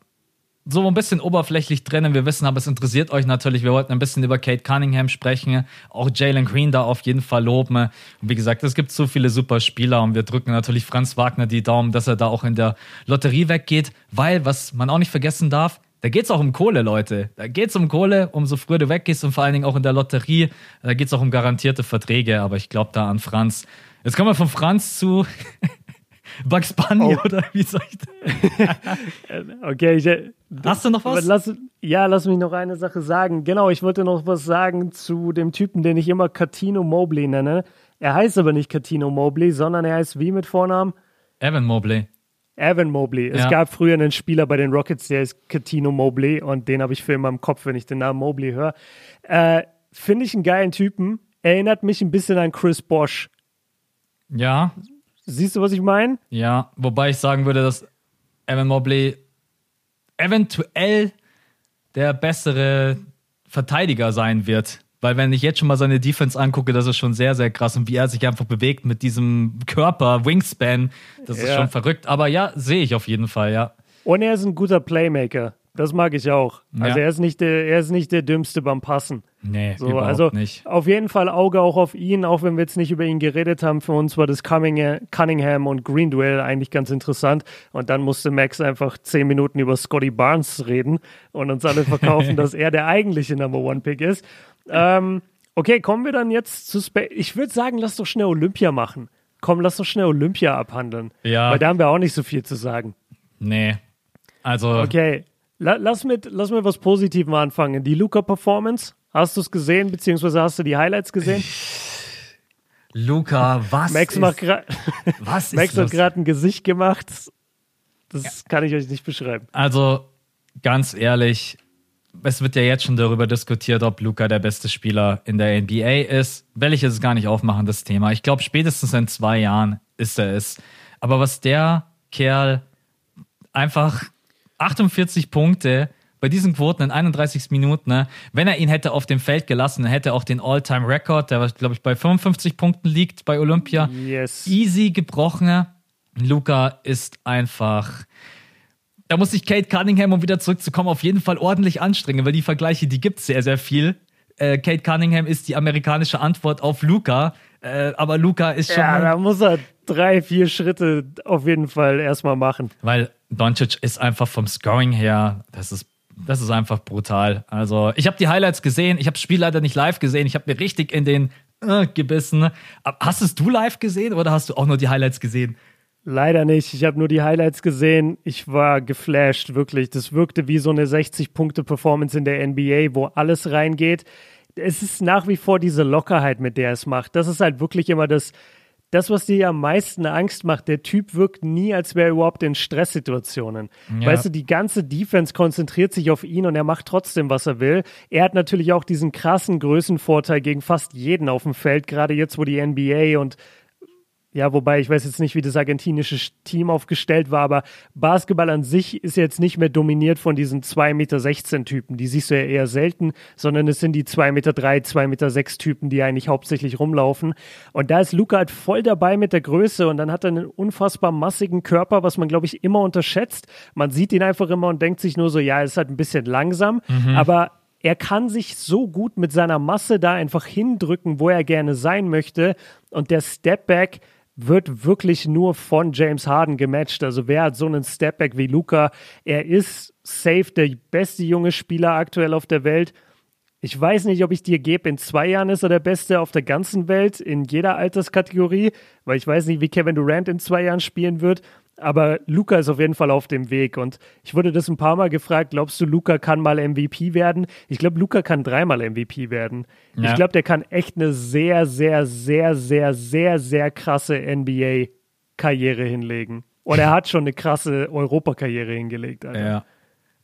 so ein bisschen oberflächlich drinnen. Wir wissen aber, es interessiert euch natürlich. Wir wollten ein bisschen über Kate Cunningham sprechen, auch Jalen Green da auf jeden Fall loben. Und wie gesagt, es gibt so viele super Spieler und wir drücken natürlich Franz Wagner die Daumen, dass er da auch in der Lotterie weggeht, weil, was man auch nicht vergessen darf, da geht es auch um Kohle, Leute. Da geht es um Kohle, umso früher du weggehst und vor allen Dingen auch in der Lotterie. Da geht es auch um garantierte Verträge, aber ich glaube da an Franz. Jetzt kommen wir von Franz zu *laughs* Bugs Bunny oh. oder wie soll ich das? *laughs* okay, ich, äh, hast du noch was? Lass, ja, lass mich noch eine Sache sagen. Genau, ich wollte noch was sagen zu dem Typen, den ich immer Catino Mobley nenne. Er heißt aber nicht Catino Mobley, sondern er heißt wie mit Vornamen? Evan Mobley. Evan Mobley. Es ja. gab früher einen Spieler bei den Rockets, der ist Catino Mobley und den habe ich für immer im Kopf, wenn ich den Namen Mobley höre. Äh, Finde ich einen geilen Typen. Erinnert mich ein bisschen an Chris Bosch. Ja. Siehst du, was ich meine? Ja, wobei ich sagen würde, dass Evan Mobley eventuell der bessere Verteidiger sein wird. Weil wenn ich jetzt schon mal seine Defense angucke, das ist schon sehr, sehr krass. Und wie er sich einfach bewegt mit diesem Körper, Wingspan, das ja. ist schon verrückt. Aber ja, sehe ich auf jeden Fall, ja. Und er ist ein guter Playmaker. Das mag ich auch. Also ja. er ist nicht der, er ist nicht der dümmste beim Passen. Nee, so, überhaupt also nicht. Auf jeden Fall Auge auch auf ihn, auch wenn wir jetzt nicht über ihn geredet haben. Für uns war das Cunningham und Green Duell eigentlich ganz interessant. Und dann musste Max einfach zehn Minuten über Scotty Barnes reden und uns alle verkaufen, *laughs* dass er der eigentliche Number One Pick ist. Ähm, okay, kommen wir dann jetzt zu Spa Ich würde sagen, lass doch schnell Olympia machen. Komm, lass doch schnell Olympia abhandeln. Ja. Weil da haben wir auch nicht so viel zu sagen. Nee. Also. Okay, Lass mit, lass mit was Positivem anfangen. Die Luca-Performance, hast du es gesehen, beziehungsweise hast du die Highlights gesehen? Luca, was Max ist, macht *laughs* was Max hat gerade ein Gesicht gemacht. Das ja. kann ich euch nicht beschreiben. Also, ganz ehrlich, es wird ja jetzt schon darüber diskutiert, ob Luca der beste Spieler in der NBA ist. Will ich jetzt gar nicht aufmachen, das Thema. Ich glaube, spätestens in zwei Jahren ist er es. Aber was der Kerl einfach 48 Punkte bei diesen Quoten in 31 Minuten, ne? wenn er ihn hätte auf dem Feld gelassen, dann hätte er auch den All-Time-Record, der, glaube ich, bei 55 Punkten liegt bei Olympia, yes. easy gebrochen. Luca ist einfach. Da muss sich Kate Cunningham, um wieder zurückzukommen, auf jeden Fall ordentlich anstrengen, weil die Vergleiche, die gibt es sehr, sehr viel. Äh, Kate Cunningham ist die amerikanische Antwort auf Luca, äh, aber Luca ist schon. Ja, da muss er drei, vier Schritte auf jeden Fall erstmal machen. Weil Doncic ist einfach vom Scoring her, das ist das ist einfach brutal. Also, ich habe die Highlights gesehen. Ich habe das Spiel leider nicht live gesehen. Ich habe mir richtig in den äh, gebissen. Hast es du live gesehen oder hast du auch nur die Highlights gesehen? Leider nicht. Ich habe nur die Highlights gesehen. Ich war geflasht, wirklich. Das wirkte wie so eine 60-Punkte-Performance in der NBA, wo alles reingeht. Es ist nach wie vor diese Lockerheit, mit der es macht. Das ist halt wirklich immer das, das, was dir am meisten Angst macht, der Typ wirkt nie, als wäre er überhaupt in Stresssituationen. Ja. Weißt du, die ganze Defense konzentriert sich auf ihn und er macht trotzdem, was er will. Er hat natürlich auch diesen krassen Größenvorteil gegen fast jeden auf dem Feld, gerade jetzt, wo die NBA und ja, wobei ich weiß jetzt nicht, wie das argentinische Team aufgestellt war, aber Basketball an sich ist jetzt nicht mehr dominiert von diesen 2,16 Meter Typen. Die siehst du ja eher selten, sondern es sind die 2,3 Meter, 2,6 Meter Typen, die eigentlich hauptsächlich rumlaufen. Und da ist Luca halt voll dabei mit der Größe und dann hat er einen unfassbar massigen Körper, was man, glaube ich, immer unterschätzt. Man sieht ihn einfach immer und denkt sich nur so, ja, ist halt ein bisschen langsam, mhm. aber er kann sich so gut mit seiner Masse da einfach hindrücken, wo er gerne sein möchte. Und der Stepback, wird wirklich nur von James Harden gematcht. Also wer hat so einen Stepback wie Luca? Er ist safe der beste junge Spieler aktuell auf der Welt. Ich weiß nicht, ob ich dir gebe, in zwei Jahren ist er der Beste auf der ganzen Welt, in jeder Alterskategorie, weil ich weiß nicht, wie Kevin Durant in zwei Jahren spielen wird. Aber Luca ist auf jeden Fall auf dem Weg. Und ich wurde das ein paar Mal gefragt, glaubst du, Luca kann mal MVP werden? Ich glaube, Luca kann dreimal MVP werden. Ja. Ich glaube, der kann echt eine sehr, sehr, sehr, sehr, sehr, sehr krasse NBA-Karriere hinlegen. Und er hat schon eine krasse Europakarriere hingelegt. Alter. Ja.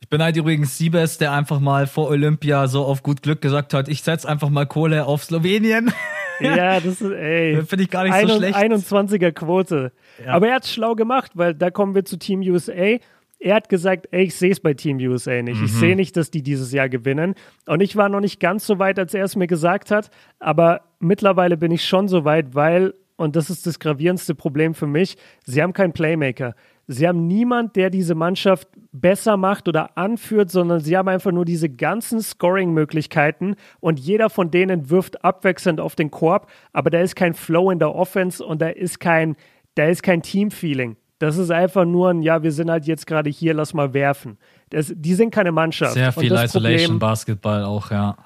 Ich bin halt übrigens Siebes, der einfach mal vor Olympia so auf gut Glück gesagt hat, ich setze einfach mal Kohle auf Slowenien. *laughs* Ja, das ist, ey. Finde ich gar nicht so schlecht. 21er Quote. Ja. Aber er hat es schlau gemacht, weil da kommen wir zu Team USA. Er hat gesagt, ey, ich sehe es bei Team USA nicht. Mhm. Ich sehe nicht, dass die dieses Jahr gewinnen. Und ich war noch nicht ganz so weit, als er es mir gesagt hat. Aber mittlerweile bin ich schon so weit, weil, und das ist das gravierendste Problem für mich, sie haben keinen Playmaker. Sie haben niemand, der diese Mannschaft besser macht oder anführt, sondern sie haben einfach nur diese ganzen Scoring-Möglichkeiten und jeder von denen wirft abwechselnd auf den Korb, aber da ist kein Flow in der Offense und da ist kein, da ist kein Team-Feeling. Das ist einfach nur ein, ja, wir sind halt jetzt gerade hier, lass mal werfen. Das, die sind keine Mannschaft. Sehr viel Isolation-Basketball auch, ja.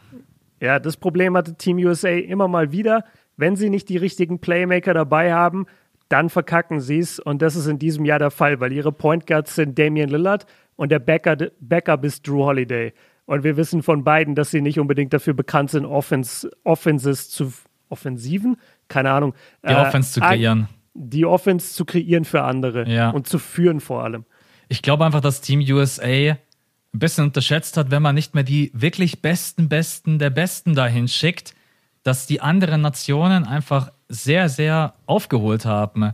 Ja, das Problem hatte Team USA immer mal wieder. Wenn sie nicht die richtigen Playmaker dabei haben, dann verkacken sie es. Und das ist in diesem Jahr der Fall, weil ihre Point Guards sind Damian Lillard und der Backup, Backup ist Drew Holiday. Und wir wissen von beiden, dass sie nicht unbedingt dafür bekannt sind, Offens Offenses zu Offensiven, keine Ahnung. Die äh, Offense zu kreieren. Die Offense zu kreieren für andere ja. und zu führen vor allem. Ich glaube einfach, dass Team USA ein bisschen unterschätzt hat, wenn man nicht mehr die wirklich besten, besten der Besten dahin schickt, dass die anderen Nationen einfach sehr, sehr aufgeholt haben.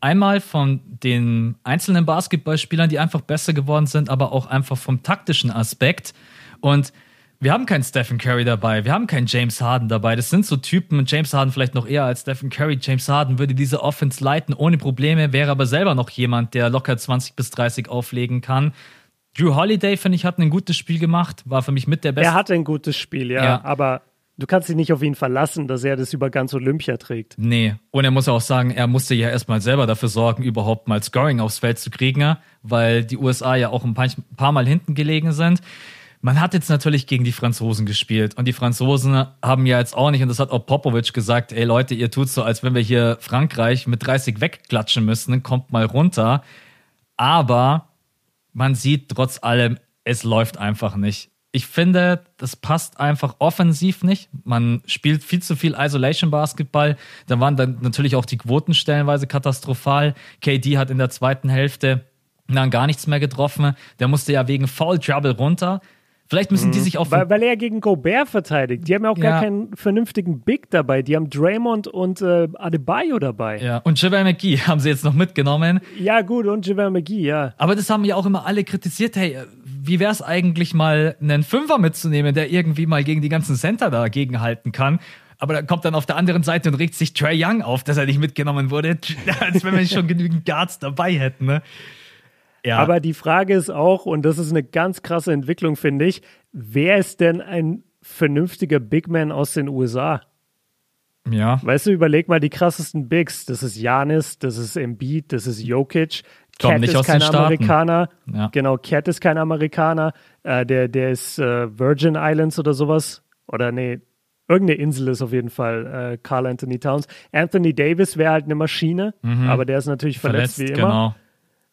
Einmal von den einzelnen Basketballspielern, die einfach besser geworden sind, aber auch einfach vom taktischen Aspekt. Und wir haben keinen Stephen Curry dabei, wir haben keinen James Harden dabei. Das sind so Typen, James Harden vielleicht noch eher als Stephen Curry. James Harden würde diese Offense leiten ohne Probleme, wäre aber selber noch jemand, der locker 20 bis 30 auflegen kann. Drew Holiday, finde ich, hat ein gutes Spiel gemacht, war für mich mit der beste. Er hatte ein gutes Spiel, ja, ja. aber Du kannst dich nicht auf ihn verlassen, dass er das über ganz Olympia trägt. Nee. Und er muss auch sagen, er musste ja erstmal selber dafür sorgen, überhaupt mal Scoring aufs Feld zu kriegen, weil die USA ja auch ein paar Mal hinten gelegen sind. Man hat jetzt natürlich gegen die Franzosen gespielt und die Franzosen haben ja jetzt auch nicht, und das hat auch Popovic gesagt, ey Leute, ihr tut so, als wenn wir hier Frankreich mit 30 wegklatschen müssen, kommt mal runter. Aber man sieht trotz allem, es läuft einfach nicht ich finde, das passt einfach offensiv nicht. Man spielt viel zu viel Isolation Basketball. Da waren dann natürlich auch die Quoten stellenweise katastrophal. KD hat in der zweiten Hälfte dann gar nichts mehr getroffen. Der musste ja wegen Foul Trouble runter. Vielleicht müssen mhm. die sich auch. Weil, weil, er gegen Gobert verteidigt. Die haben ja auch ja. gar keinen vernünftigen Big dabei. Die haben Draymond und äh, Adebayo dabei. Ja, und JaVale McGee *laughs* haben sie jetzt noch mitgenommen. Ja, gut, und JaVale McGee, ja. Aber das haben ja auch immer alle kritisiert. Hey, wie wäre es eigentlich mal, einen Fünfer mitzunehmen, der irgendwie mal gegen die ganzen Center dagegen halten kann? Aber dann kommt dann auf der anderen Seite und regt sich Trey Young auf, dass er nicht mitgenommen wurde, *laughs* als wenn wir schon genügend Guards dabei hätten. Ne? Ja. Aber die Frage ist auch, und das ist eine ganz krasse Entwicklung, finde ich, wer ist denn ein vernünftiger Big Man aus den USA? Ja. Weißt du, überleg mal die krassesten Bigs. Das ist Janis, das ist Embiid, das ist Jokic. Cat ist aus kein. Amerikaner. Ja. Genau, Cat ist kein Amerikaner. Äh, der, der ist äh, Virgin Islands oder sowas. Oder nee, irgendeine Insel ist auf jeden Fall äh, Carl Anthony Towns. Anthony Davis wäre halt eine Maschine, aber der ist natürlich verletzt, Verletzt, wie immer. genau.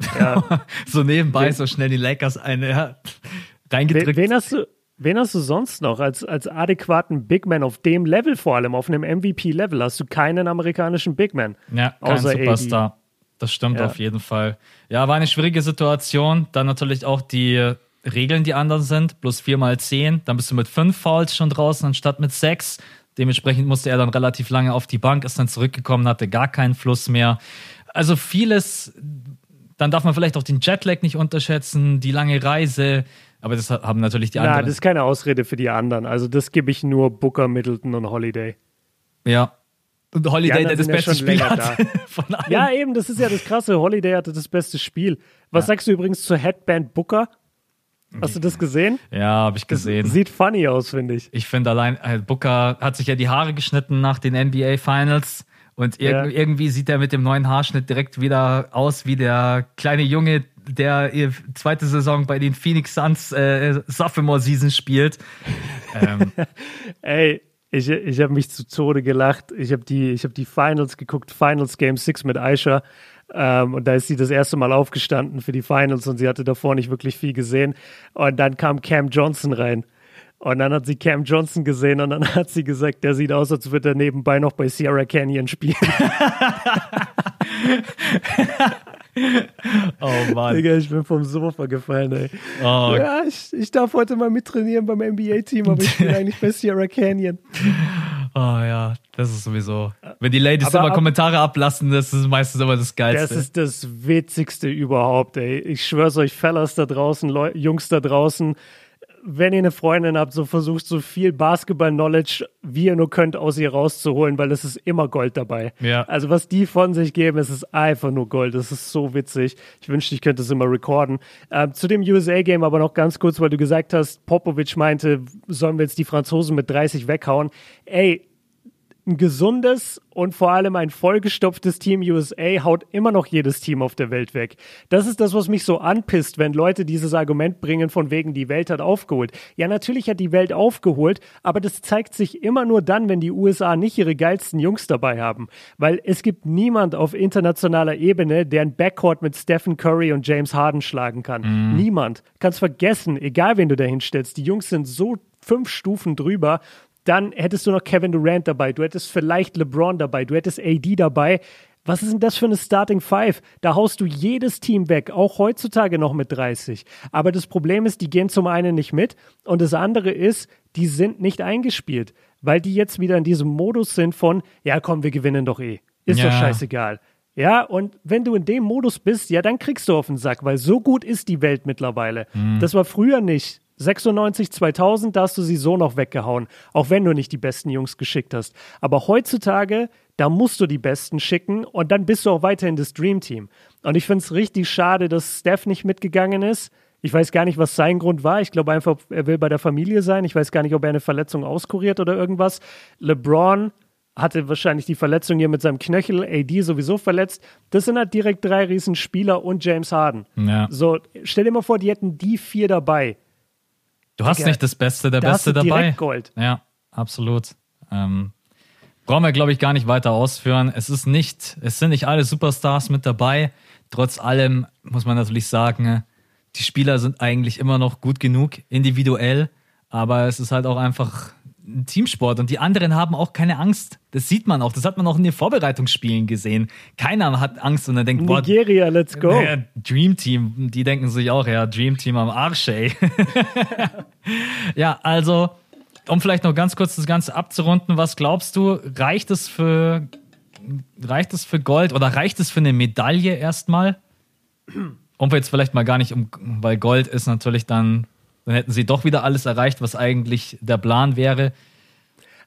*laughs* Ja. so nebenbei Wen- so schnell die Lakers eine ja, Wen, reingedrückt. wen, hast du, wen hast du sonst noch als, als adäquaten Big Man auf dem Level vor allem, auf einem MVP-Level? Hast du keinen amerikanischen Big Man? Ja, kein Außer AD. Superstar. Das stimmt Ja. auf jeden Fall. Ja, war eine schwierige Situation. Dann natürlich auch die Regeln, die anderen sind. Plus 4 mal 10. Dann bist du mit 5 Fouls schon draußen anstatt mit 6. Dementsprechend musste er dann relativ lange auf die Bank, ist dann zurückgekommen, hatte gar keinen Fluss mehr. Also vieles, dann darf man vielleicht auch den Jetlag nicht unterschätzen, die lange Reise. Aber das haben natürlich die anderen. das ist keine Ausrede für die anderen. Also das gebe ich nur Booker, Middleton und Holiday. ja. Und Holiday, der das ja beste schon Spiel hat *laughs* von allen. Ja, eben, das ist ja das Krasse. Holiday hatte das beste Spiel. Was sagst du übrigens zur Headband Booker? Hast du das gesehen? ja habe ich gesehen. Sieht funny aus, finde ich. Ich finde allein, äh, Booker hat sich ja die Haare geschnitten nach den NBA Finals und irg Ja. irgendwie sieht er mit dem neuen Haarschnitt direkt wieder aus wie der kleine Junge, der ihr zweite Saison bei den Phoenix Suns äh, Sophomore Season spielt. ähm, *laughs* Ey, ich, ich habe mich zu Tode gelacht. Ich habe die, ich hab die Finals geguckt, Finals Game 6 mit Aisha. Ähm, und da ist sie das erste Mal aufgestanden für die Finals und sie hatte davor nicht wirklich viel gesehen. Und dann kam Cam Johnson rein. Und dann hat sie Cam Johnson gesehen und dann *laughs* hat sie gesagt, der sieht aus, als würde er nebenbei noch bei Sierra Canyon spielen. *laughs* oh Mann. Digga, ich bin vom Sofa gefallen, ey. Oh, Ja, ich, ich darf heute mal mittrainieren beim NBA-Team, aber ich bin *laughs* eigentlich bei Sierra Canyon. oh ja, das ist sowieso. Wenn die Ladies Aber immer ab- Kommentare ablassen, das ist meistens immer das Geilste. Das ist das Witzigste überhaupt, ey. Ich schwör's euch, Fellas da draußen, Leu Jungs da draußen, wenn ihr eine Freundin habt, so versucht so viel Basketball-Knowledge, wie ihr nur könnt, aus ihr rauszuholen, weil es ist immer Gold dabei. Ja. Also was die von sich geben, es ist einfach nur Gold. Das ist so witzig. Ich wünschte, ich könnte es immer recorden. Ähm, zu dem USA-Game aber noch ganz kurz, weil du gesagt hast, Popovic meinte, sollen wir jetzt die Franzosen mit 30 weghauen. Ey, ein gesundes und vor allem ein vollgestopftes Team USA haut immer noch jedes Team auf der Welt weg. Das ist das, was mich so anpisst, wenn Leute dieses Argument bringen von wegen, die Welt hat aufgeholt. Ja, natürlich hat die Welt aufgeholt, aber das zeigt sich immer nur dann, wenn die USA nicht ihre geilsten Jungs dabei haben. Weil es gibt niemand auf internationaler Ebene, der ein Backcourt mit Stephen Curry und James Harden schlagen kann. Niemand. Kannst vergessen, egal wen du da hinstellst. Die Jungs sind so fünf Stufen drüber dann hättest du noch Kevin Durant dabei, du hättest vielleicht LeBron dabei, du hättest AD dabei. Was ist denn das für eine Starting Five? Da haust du jedes Team weg, auch heutzutage noch mit 30. Aber das Problem ist, die gehen zum einen nicht mit und das andere ist, die sind nicht eingespielt, weil die jetzt wieder in diesem Modus sind von, ja komm, wir gewinnen doch eh. Ist doch Ja. scheißegal. Ja, und wenn du in dem Modus bist, ja, dann kriegst du auf den Sack, weil so gut ist die Welt mittlerweile. Das war früher nicht. 96, 2000, da hast du sie so noch weggehauen, auch wenn du nicht die besten Jungs geschickt hast. Aber heutzutage, da musst du die Besten schicken und dann bist du auch weiterhin das Dream Team. Und ich finde es richtig schade, dass Steph nicht mitgegangen ist. Ich weiß gar nicht, was sein Grund war. Ich glaube einfach, er will bei der Familie sein. Ich weiß gar nicht, ob er eine Verletzung auskuriert oder irgendwas. LeBron hatte wahrscheinlich die Verletzung hier mit seinem Knöchel, AD sowieso verletzt. Das sind halt direkt drei Riesenspieler und James Harden. Ja. So, stell dir mal vor, die hätten die vier dabei. Du hast nicht das Beste der Da hast Beste du direkt dabei. Gold. Ja, absolut. Ähm, brauchen wir, glaube ich, gar nicht weiter ausführen. Es ist nicht, es sind nicht alle Superstars mit dabei. Trotz allem muss man natürlich sagen, die Spieler sind eigentlich immer noch gut genug, individuell, aber es ist halt auch einfach ein Teamsport und die anderen haben auch keine Angst. Das sieht man auch. Das hat man auch in den Vorbereitungsspielen gesehen. Keiner hat Angst und er denkt, boah, Nigeria, let's go. ja, Dream Team, die denken sich auch, ja, Dream Team am Arsch, ey. *laughs* ja, also, um vielleicht noch ganz kurz das Ganze abzurunden, was glaubst du, reicht es für, reicht es für Gold oder reicht es für eine Medaille erstmal? Um jetzt vielleicht mal gar nicht um, weil Gold ist natürlich dann, dann hätten sie doch wieder alles erreicht, was eigentlich der Plan wäre.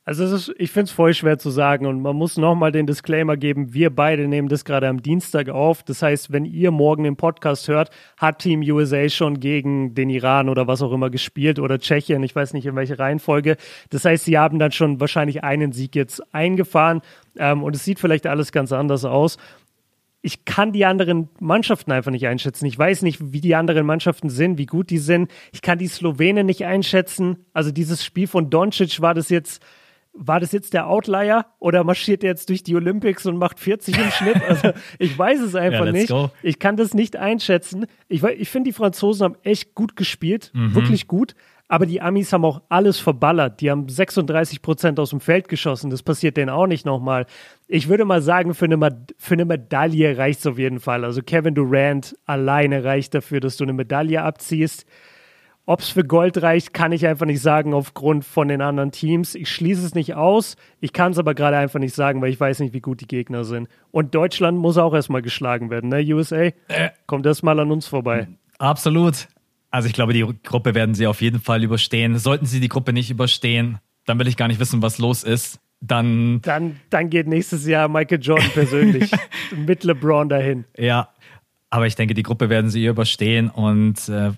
Also ist, ich finde es voll schwer zu sagen und man muss nochmal den Disclaimer geben, wir beide nehmen das gerade am Dienstag auf. Das heißt, wenn ihr morgen den Podcast hört, hat Team USA schon gegen den Iran oder was auch immer gespielt oder Tschechien, ich weiß nicht in welcher Reihenfolge. Das heißt, sie haben dann schon wahrscheinlich einen Sieg jetzt eingefahren ähm, und es sieht vielleicht alles ganz anders aus ich kann die anderen Mannschaften einfach nicht einschätzen. Ich weiß nicht, wie die anderen Mannschaften sind, wie gut die sind. Ich kann die Slowenen nicht einschätzen. Also dieses Spiel von Doncic war das jetzt, war das jetzt der Outlier oder marschiert er jetzt durch die Olympics und macht 40 im Schnitt? *laughs* Also ich weiß es einfach ja, nicht. Go. Ich kann das nicht einschätzen. Ich, ich finde, die Franzosen haben echt gut gespielt, mhm. wirklich gut. Aber die Amis haben auch alles verballert. Die haben 36 Prozent aus dem Feld geschossen. Das passiert denen auch nicht nochmal. Ich würde mal sagen, für eine, für eine Medaille reicht es auf jeden Fall. Also Kevin Durant alleine reicht dafür, dass du eine Medaille abziehst. Ob es für Gold reicht, kann ich einfach nicht sagen aufgrund von den anderen Teams. Ich schließe es nicht aus. Ich kann es aber gerade einfach nicht sagen, weil ich weiß nicht, wie gut die Gegner sind. Und Deutschland muss auch erstmal geschlagen werden, ne, USA? Äh, Kommt erstmal an uns vorbei. Absolut. Also ich glaube, die Gruppe werden sie auf jeden Fall überstehen. Sollten sie die Gruppe nicht überstehen, dann will ich gar nicht wissen, was los ist. Dann, dann, dann geht nächstes Jahr Michael Jordan persönlich *laughs* mit LeBron dahin. Ja, aber ich denke, die Gruppe werden sie überstehen und äh,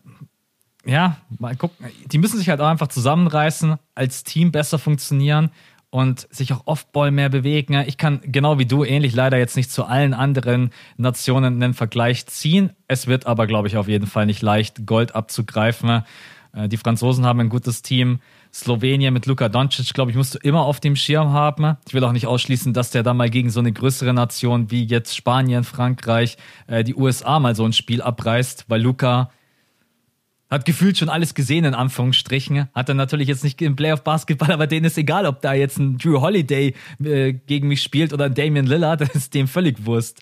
ja, mal gucken. Die müssen sich halt auch einfach zusammenreißen, als Team besser funktionieren und sich auch Off-Ball mehr bewegen. Ich kann genau wie du ähnlich leider jetzt nicht zu allen anderen Nationen einen Vergleich ziehen. Es wird aber, glaube ich, auf jeden Fall nicht leicht, Gold abzugreifen. Äh, die Franzosen haben ein gutes Team. Slowenien mit Luka Doncic, glaube ich, musst du immer auf dem Schirm haben. Ich will auch nicht ausschließen, dass der da mal gegen so eine größere Nation wie jetzt Spanien, Frankreich, äh, die USA mal so ein Spiel abreißt, weil Luka hat gefühlt schon alles gesehen, in Anführungsstrichen. Hat er natürlich jetzt nicht im Playoff Basketball, aber denen ist egal, ob da jetzt ein Drew Holiday äh, gegen mich spielt oder ein Damian Lillard, *laughs* das ist dem völlig Wurst.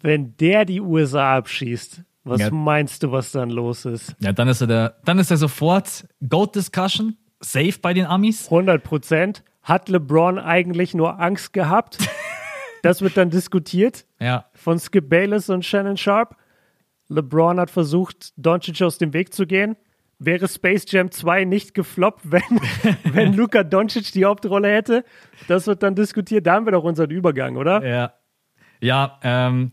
Wenn der die USA abschießt, was ja. meinst du, was dann los ist? Ja, dann ist er, der, dann ist er sofort Goat Discussion, safe bei den Amis. 100 Prozent. Hat LeBron eigentlich nur Angst gehabt? *laughs* das wird dann diskutiert. Ja. Von Skip Bayless und Shannon Sharp. LeBron hat versucht, Doncic aus dem Weg zu gehen. Wäre Space Jam 2 nicht gefloppt, *laughs* wenn, wenn Luca Doncic die Hauptrolle hätte? Das wird dann diskutiert. Da haben wir doch unseren Übergang, oder? Ja. Ja, ähm.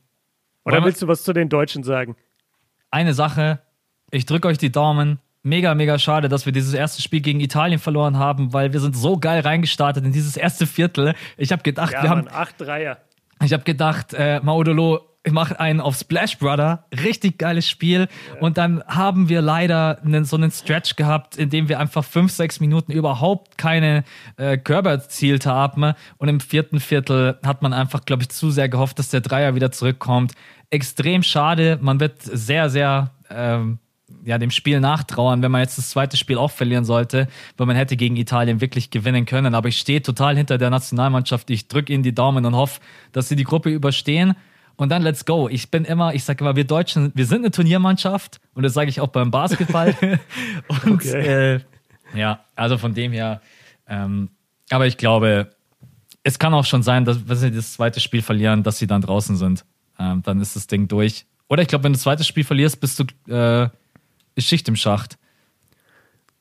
Oder willst du was zu den Deutschen sagen? Eine Sache. Ich drücke euch die Daumen. Mega, mega schade, dass wir dieses erste Spiel gegen Italien verloren haben, weil wir sind so geil reingestartet in dieses erste Viertel. Ich habe gedacht, ja, wir Mann, haben. Acht Dreier. Ich habe gedacht, äh, Maudolo ich mache einen auf Splash Brother, richtig geiles Spiel. Ja. Und dann haben wir leider einen, so einen Stretch gehabt, in dem wir einfach fünf, sechs Minuten überhaupt keine äh, Körper erzielt haben. Und im vierten Viertel hat man einfach, glaube ich, zu sehr gehofft, dass der Dreier wieder zurückkommt. Extrem schade. Man wird sehr, sehr ähm, ja, dem Spiel nachtrauern, wenn man jetzt das zweite Spiel auch verlieren sollte, weil man hätte gegen Italien wirklich gewinnen können. Aber ich stehe total hinter der Nationalmannschaft. Ich drücke ihnen die Daumen und hoffe, dass sie die Gruppe überstehen und dann let's go. Ich bin immer, ich sage immer, wir Deutschen, wir sind eine Turniermannschaft und das sage ich auch beim Basketball. *laughs* und okay. äh, ja, also von dem her, ähm, aber ich glaube, es kann auch schon sein, dass wenn sie das zweite Spiel verlieren, dass sie dann draußen sind. Ähm, dann ist das Ding durch. Oder ich glaube, wenn du das zweite Spiel verlierst, bist du äh, Schicht im Schacht.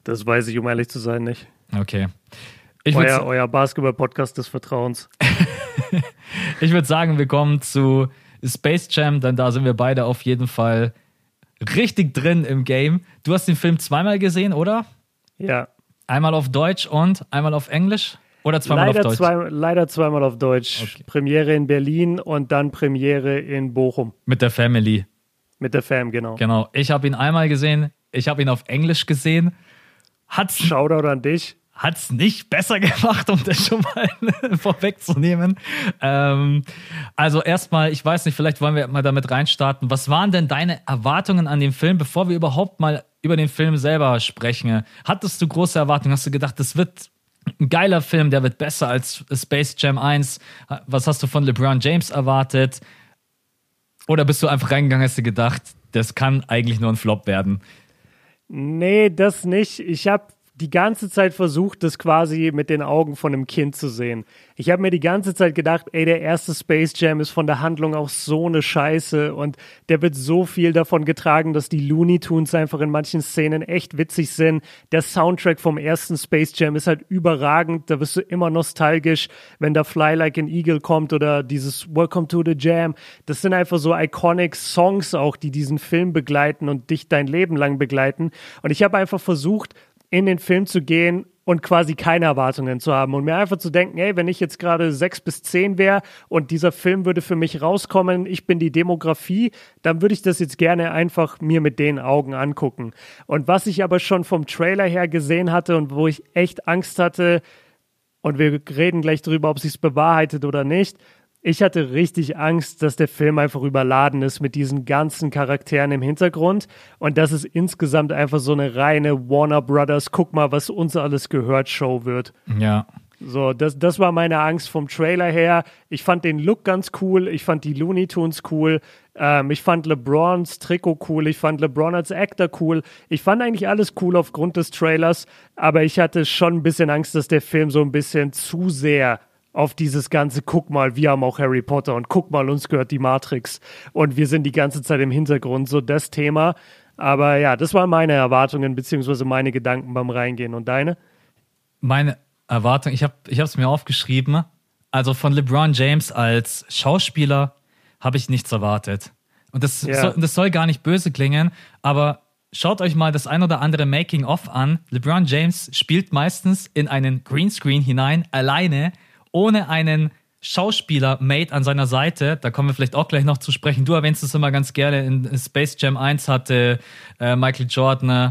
Das weiß ich, um ehrlich zu sein, nicht. Okay. Ich euer, euer Basketball-Podcast des Vertrauens. *laughs* ich würde sagen, wir kommen zu Space Jam, denn da sind wir beide auf jeden Fall richtig drin im Game. Du hast den Film zweimal gesehen, oder? Ja. Einmal auf Deutsch und einmal auf Englisch? Oder zweimal leider auf Deutsch? Zwei, leider zweimal auf Deutsch. Okay. Premiere in Berlin und dann Premiere in Bochum. Mit der Family. Mit der Fam, genau. Genau. Ich habe ihn einmal gesehen, ich habe ihn auf Englisch gesehen. Hat's, Shoutout an dich hat es nicht besser gemacht, um das schon mal *laughs* vorwegzunehmen. Ähm, also erstmal, ich weiß nicht, vielleicht wollen wir mal damit reinstarten. Was waren denn deine Erwartungen an den Film, bevor wir überhaupt mal über den Film selber sprechen? Hattest du große Erwartungen? Hast du gedacht, das wird ein geiler Film, der wird besser als Space Jam 1? Was hast du von LeBron James erwartet? Oder bist du einfach reingegangen, hast du gedacht, das kann eigentlich nur ein Flop werden? Nee, das nicht. Ich habe die ganze Zeit versucht, das quasi mit den Augen von einem Kind zu sehen. Ich habe mir die ganze Zeit gedacht, ey, der erste Space Jam ist von der Handlung auch so eine Scheiße und der wird so viel davon getragen, dass die Looney Tunes einfach in manchen Szenen echt witzig sind. Der Soundtrack vom ersten Space Jam ist halt überragend, da wirst du immer nostalgisch, wenn da Fly Like an Eagle kommt oder dieses Welcome to the Jam. Das sind einfach so iconic Songs auch, die diesen Film begleiten und dich dein Leben lang begleiten. Und ich habe einfach versucht, in den Film zu gehen und quasi keine Erwartungen zu haben und mir einfach zu denken, hey, wenn ich jetzt gerade sechs bis zehn wäre und dieser Film würde für mich rauskommen, ich bin die Demografie, dann würde ich das jetzt gerne einfach mir mit den Augen angucken. Und was ich aber schon vom Trailer her gesehen hatte und wo ich echt Angst hatte, und wir reden gleich darüber, ob sich es bewahrheitet oder nicht, ich hatte richtig Angst, dass der Film einfach überladen ist mit diesen ganzen Charakteren im Hintergrund und dass es insgesamt einfach so eine reine Warner Brothers, guck mal, was uns alles gehört, Show wird. Ja. So, das, das war meine Angst vom Trailer her. Ich fand den Look ganz cool. Ich fand die Looney Tunes cool. Ähm, ich fand LeBrons Trikot cool. Ich fand LeBron als Actor cool. Ich fand eigentlich alles cool aufgrund des Trailers. Aber ich hatte schon ein bisschen Angst, dass der Film so ein bisschen zu sehr auf dieses ganze, guck mal, wir haben auch Harry Potter und guck mal, uns gehört die Matrix und wir sind die ganze Zeit im Hintergrund, so das Thema. Aber ja, das waren meine Erwartungen beziehungsweise meine Gedanken beim Reingehen und deine? Meine Erwartung, ich habe es mir aufgeschrieben, also von LeBron James als Schauspieler habe ich nichts erwartet. Und das, ja. soll, das soll gar nicht böse klingen, aber schaut euch mal das ein oder andere Making-of an. LeBron James spielt meistens in einen Greenscreen hinein, alleine ohne einen Schauspieler-Mate an seiner Seite, da kommen wir vielleicht auch gleich noch zu sprechen. Du erwähnst es immer ganz gerne. In Space Jam 1 hatte äh, Michael Jordan, äh,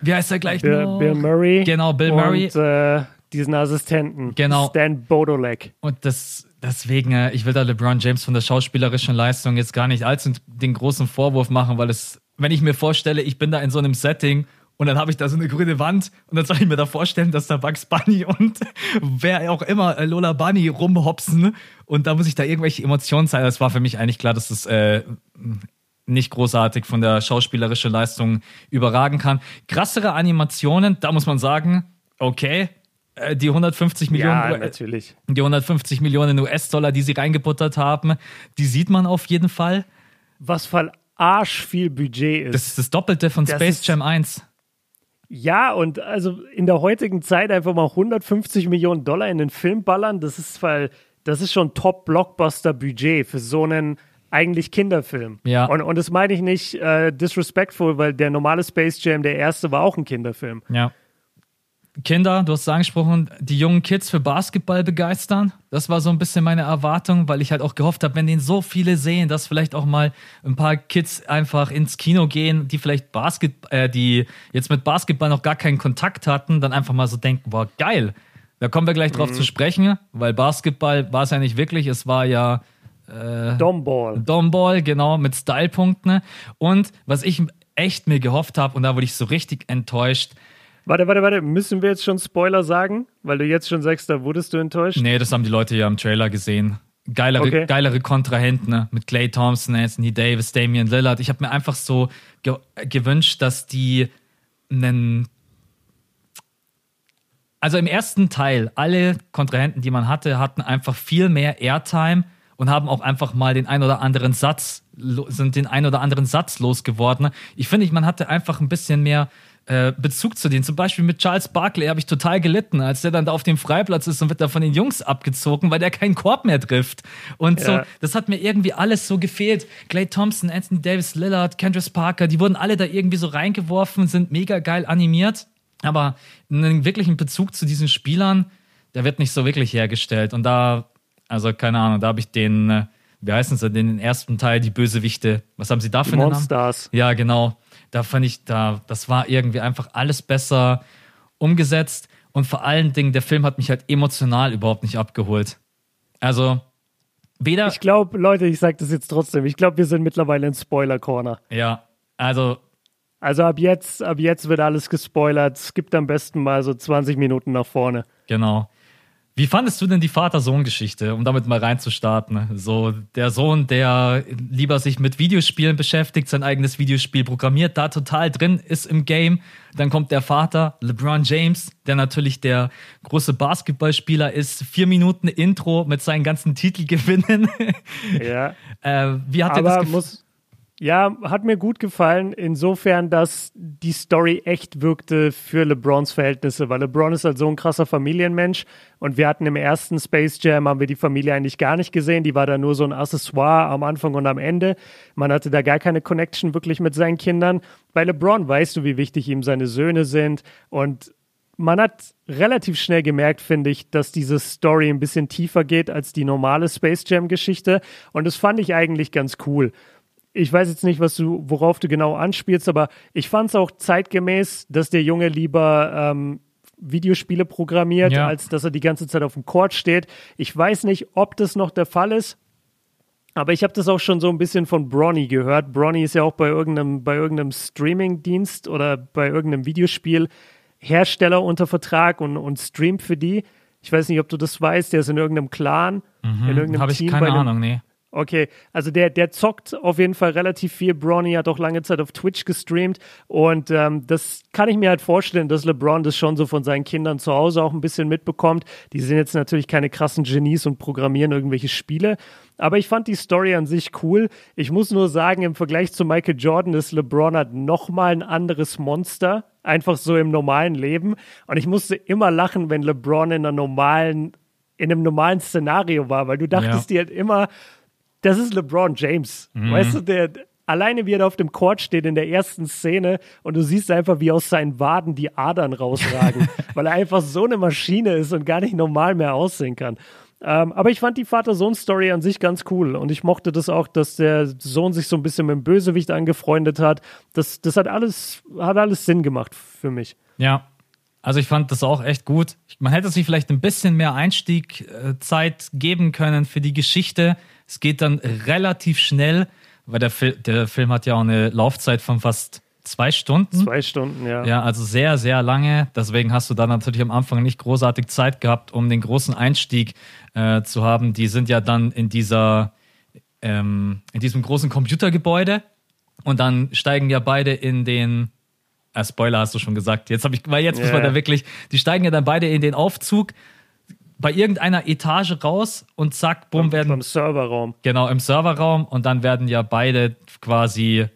wie heißt er gleich Bill, noch? Bill Murray. Genau, Bill Murray. Und äh, diesen Assistenten. Genau. Stan Bodolek. Und das, deswegen, äh, ich will da LeBron James von der schauspielerischen Leistung jetzt gar nicht allzu den großen Vorwurf machen, weil es, wenn ich mir vorstelle, ich bin da in so einem Setting und dann habe ich da so eine grüne Wand und dann soll ich mir da vorstellen, dass da Bugs Bunny *laughs* und wer auch immer äh, Lola Bunny rumhopsen und da muss ich da irgendwelche Emotionen zeigen. Das war für mich eigentlich klar, dass das äh, nicht großartig von der schauspielerischen Leistung überragen kann. Krassere Animationen, da muss man sagen, okay, äh, die 150 Millionen, ja, die 150 Millionen US-Dollar, die sie reingebuttert haben, die sieht man auf jeden Fall. Was voll arsch viel Budget ist. Das ist das Doppelte von das Space Jam 1. Ja, und also in der heutigen Zeit einfach mal 150 Millionen Dollar in den Film ballern, das ist weil das ist schon Top-Blockbuster-Budget für so einen eigentlich Kinderfilm. Ja. Und, und das meine ich nicht äh, disrespectful, weil der normale Space Jam, der erste, war auch ein Kinderfilm. Ja. Kinder, du hast es angesprochen, die jungen Kids für Basketball begeistern. Das war so ein bisschen meine Erwartung, weil ich halt auch gehofft habe, wenn den so viele sehen, dass vielleicht auch mal ein paar Kids einfach ins Kino gehen, die vielleicht Basketball, äh, die jetzt mit Basketball noch gar keinen Kontakt hatten, dann einfach mal so denken, boah, geil. Da kommen wir gleich drauf mhm. zu sprechen, weil Basketball war es ja nicht wirklich, es war ja äh, Domball. Domball, genau, mit Stylepunkten. Und was ich echt mir gehofft habe, und da wurde ich so richtig enttäuscht, Warte, warte, warte. Müssen wir jetzt schon Spoiler sagen? Weil du jetzt schon sagst, da wurdest du enttäuscht? Nee, das haben die Leute ja im Trailer gesehen. Geilere, okay. geilere Kontrahenten ne? mit Clay Thompson, Anthony Davis, Damian Lillard. Ich habe mir einfach so ge gewünscht, dass die einen. Also im ersten Teil, alle Kontrahenten, die man hatte, hatten einfach viel mehr Airtime und haben auch einfach mal den ein oder anderen Satz, sind den ein oder anderen Satz losgeworden. Ich finde, man hatte einfach ein bisschen mehr äh, Bezug zu denen. Zum Beispiel mit Charles Barkley habe ich total gelitten, als der dann da auf dem Freiplatz ist und wird da von den Jungs abgezogen, weil der keinen Korb mehr trifft. Und ja. so, das hat mir irgendwie alles so gefehlt. Clay Thompson, Anthony Davis, Lillard, Kendrick Parker, die wurden alle da irgendwie so reingeworfen, sind mega geil animiert. Aber einen wirklichen Bezug zu diesen Spielern, der wird nicht so wirklich hergestellt. Und da, also keine Ahnung, da habe ich den, äh, wie heißen sie, den ersten Teil, die Bösewichte. Was haben sie da für einen Monsters. Namen? Ja, genau da fand ich, da, das war irgendwie einfach alles besser umgesetzt. Und vor allen Dingen, der Film hat mich halt emotional überhaupt nicht abgeholt. Also, weder. Ich glaube, Leute, ich sage das jetzt trotzdem. Ich glaube, wir sind mittlerweile in Spoiler-Corner. Ja, also. Also ab jetzt, ab jetzt wird alles gespoilert. Es gibt am besten mal so 20 Minuten nach vorne. Genau. Wie fandest du denn die Vater-Sohn-Geschichte, um damit mal reinzustarten? So, der Sohn, der lieber sich mit Videospielen beschäftigt, sein eigenes Videospiel programmiert, da total drin ist im Game. Dann kommt der Vater, LeBron James, der natürlich der große Basketballspieler ist. Vier Minuten Intro mit seinen ganzen Titelgewinnen. Ja. *laughs* äh, wie hat dir das gefallen? Ja, hat mir gut gefallen, insofern, dass die Story echt wirkte für LeBrons Verhältnisse, weil LeBron ist halt so ein krasser Familienmensch und wir hatten im ersten Space Jam, haben wir die Familie eigentlich gar nicht gesehen, die war da nur so ein Accessoire am Anfang und am Ende. Man hatte da gar keine Connection wirklich mit seinen Kindern. Bei LeBron weißt du, wie wichtig ihm seine Söhne sind und man hat relativ schnell gemerkt, finde ich, dass diese Story ein bisschen tiefer geht als die normale Space Jam Geschichte und das fand ich eigentlich ganz cool ich weiß jetzt nicht, was du, worauf du genau anspielst, aber ich fand es auch zeitgemäß, dass der Junge lieber ähm, Videospiele programmiert, ja. als dass er die ganze Zeit auf dem Court steht. Ich weiß nicht, ob das noch der Fall ist. Aber ich habe das auch schon so ein bisschen von Bronny gehört. Bronny ist ja auch bei irgendeinem, bei irgendeinem Streaming-Dienst oder bei irgendeinem Videospiel Hersteller unter Vertrag und, und streamt für die. Ich weiß nicht, ob du das weißt, der ist in irgendeinem Clan, mhm, in irgendeinem Habe ich keine Ahnung, nee. Okay, also der, der zockt auf jeden Fall relativ viel. Bronny hat auch lange Zeit auf Twitch gestreamt und ähm, das kann ich mir halt vorstellen, dass LeBron das schon so von seinen Kindern zu Hause auch ein bisschen mitbekommt. Die sind jetzt natürlich keine krassen Genies und programmieren irgendwelche Spiele, aber ich fand die Story an sich cool. Ich muss nur sagen, im Vergleich zu Michael Jordan ist LeBron halt nochmal ein anderes Monster, einfach so im normalen Leben. Und ich musste immer lachen, wenn LeBron in einer normalen in einem normalen Szenario war, weil du dachtest ja. dir halt immer, das ist LeBron James. Mhm. Weißt du, der alleine wie er da auf dem Court steht in der ersten Szene und du siehst einfach, wie aus seinen Waden die Adern rausragen, *laughs* weil er einfach so eine Maschine ist und gar nicht normal mehr aussehen kann. Ähm, aber ich fand die Vater-Sohn-Story an sich ganz cool und ich mochte das auch, dass der Sohn sich so ein bisschen mit dem Bösewicht angefreundet hat. Das, das hat alles, hat alles Sinn gemacht für mich. Ja, also ich fand das auch echt gut. Man hätte sich vielleicht ein bisschen mehr Einstiegzeit geben können für die Geschichte. Es geht dann relativ schnell, weil der, Fil der Film hat ja auch eine Laufzeit von fast zwei Stunden. Zwei Stunden, ja. Ja, also sehr, sehr lange. Deswegen hast du da natürlich am Anfang nicht großartig Zeit gehabt, um den großen Einstieg äh, zu haben. Die sind ja dann in dieser, ähm, in diesem großen Computergebäude und dann steigen ja beide in den äh, Spoiler hast du schon gesagt. Jetzt habe ich, weil jetzt yeah. muss man da wirklich, die steigen ja dann beide in den Aufzug bei irgendeiner Etage raus und zack, bumm, Im, werden. Im Serverraum. Genau, im Serverraum und dann werden ja beide quasi,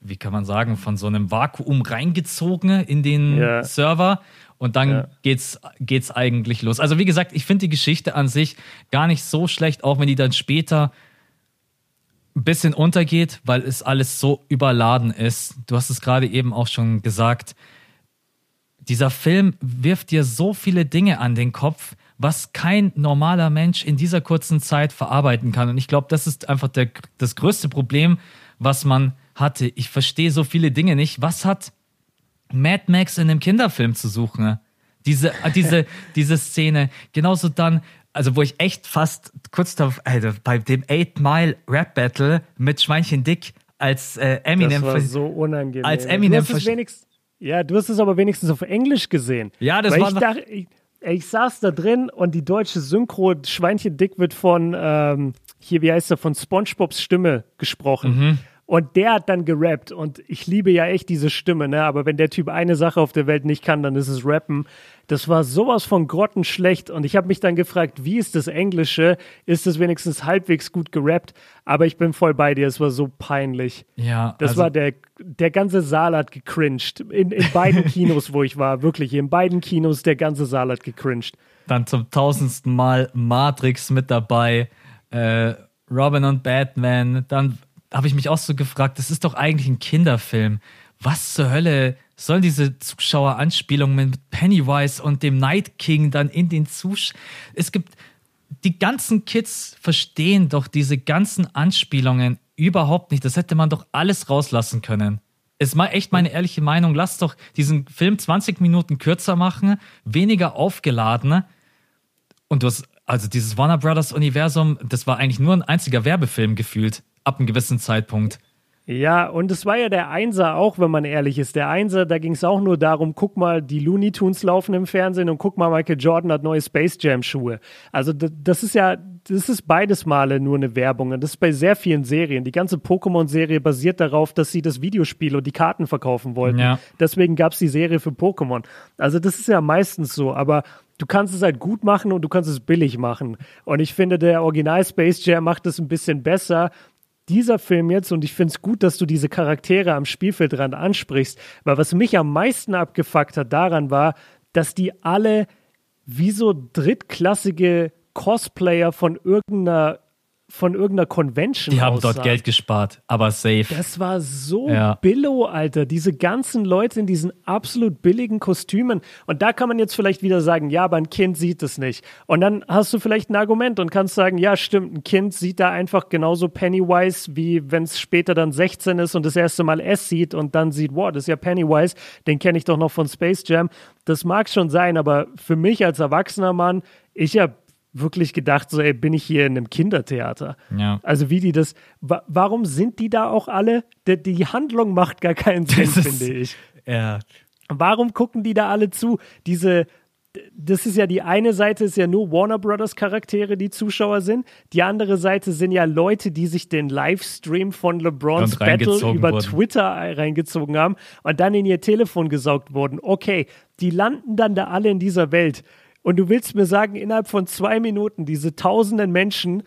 wie kann man sagen, von so einem Vakuum reingezogen in den ja. Server. Und dann ja. geht's, geht's eigentlich los. Also, wie gesagt, ich finde die Geschichte an sich gar nicht so schlecht, auch wenn die dann später ein bisschen untergeht, weil es alles so überladen ist. Du hast es gerade eben auch schon gesagt. Dieser Film wirft dir so viele Dinge an den Kopf, was kein normaler Mensch in dieser kurzen Zeit verarbeiten kann. Und ich glaube, das ist einfach der, das größte Problem, was man hatte. Ich verstehe so viele Dinge nicht. Was hat Mad Max in einem Kinderfilm zu suchen? Diese, äh, diese, *laughs* diese Szene. Genauso dann, also wo ich echt fast kurz darauf, also bei dem Eight Mile Rap Battle mit Schweinchen Dick als äh, Eminem. Das war so unangenehm. Als Eminem. Du hast es ja, du hast es aber wenigstens auf Englisch gesehen. Ja, das war. Ich, dachte, ich, ich saß da drin und die deutsche Synchro Schweinchen Dick wird von, ähm, hier, wie heißt er, von SpongeBobs Stimme gesprochen. Mhm. Und der hat dann gerappt und ich liebe ja echt diese Stimme, ne? Aber wenn der Typ eine Sache auf der Welt nicht kann, dann ist es Rappen. Das war sowas von grottenschlecht und ich habe mich dann gefragt, wie ist das Englische? Ist es wenigstens halbwegs gut gerappt? Aber ich bin voll bei dir, es war so peinlich. Ja. Das also war der, der ganze Saal hat gecringed. In, in beiden *laughs* Kinos, wo ich war, wirklich, in beiden Kinos, der ganze Saal hat gecringed. Dann zum tausendsten Mal Matrix mit dabei, äh, Robin und Batman, dann habe ich mich auch so gefragt, das ist doch eigentlich ein Kinderfilm. Was zur Hölle sollen diese Zuschaueranspielungen mit Pennywise und dem Night King dann in den Zuschauern? Es gibt die ganzen Kids verstehen doch diese ganzen Anspielungen überhaupt nicht. Das hätte man doch alles rauslassen können. Ist mal echt meine ehrliche Meinung. Lass doch diesen Film 20 Minuten kürzer machen, weniger aufgeladen. Und du hast, also dieses Warner Brothers Universum, das war eigentlich nur ein einziger Werbefilm gefühlt ab einem gewissen Zeitpunkt. Ja, und es war ja der Einser auch, wenn man ehrlich ist. Der Einser, da ging es auch nur darum, guck mal, die Looney Tunes laufen im Fernsehen und guck mal, Michael Jordan hat neue Space Jam Schuhe. Also das ist ja, das ist beides Male nur eine Werbung. Und das ist bei sehr vielen Serien. Die ganze Pokémon-Serie basiert darauf, dass sie das Videospiel und die Karten verkaufen wollten. Ja. Deswegen gab es die Serie für Pokémon. Also das ist ja meistens so, aber du kannst es halt gut machen und du kannst es billig machen. Und ich finde, der Original Space Jam macht es ein bisschen besser, dieser Film jetzt, und ich finde es gut, dass du diese Charaktere am Spielfeldrand ansprichst, weil was mich am meisten abgefuckt hat daran war, dass die alle wie so drittklassige Cosplayer von irgendeiner von irgendeiner Convention Die haben dort Geld gespart, aber safe. Das war so ja. billow, Alter. Diese ganzen Leute in diesen absolut billigen Kostümen. Und da kann man jetzt vielleicht wieder sagen, ja, aber ein Kind sieht es nicht. Und dann hast du vielleicht ein Argument und kannst sagen, ja, stimmt, ein Kind sieht da einfach genauso Pennywise, wie wenn es später dann 16 ist und das erste Mal S sieht und dann sieht, wow, das ist ja Pennywise, den kenne ich doch noch von Space Jam. Das mag schon sein, aber für mich als erwachsener Mann, ich habe wirklich gedacht, so, ey, bin ich hier in einem Kindertheater? Ja. Also wie die das, wa warum sind die da auch alle? Die, die Handlung macht gar keinen Sinn, finde ich. Ja. Warum gucken die da alle zu? Diese, das ist ja die eine Seite ist ja nur Warner Brothers Charaktere, die Zuschauer sind. Die andere Seite sind ja Leute, die sich den Livestream von LeBrons Battle über wurden. Twitter reingezogen haben und dann in ihr Telefon gesaugt wurden. Okay, die landen dann da alle in dieser Welt. Und du willst mir sagen, innerhalb von zwei Minuten, diese tausenden Menschen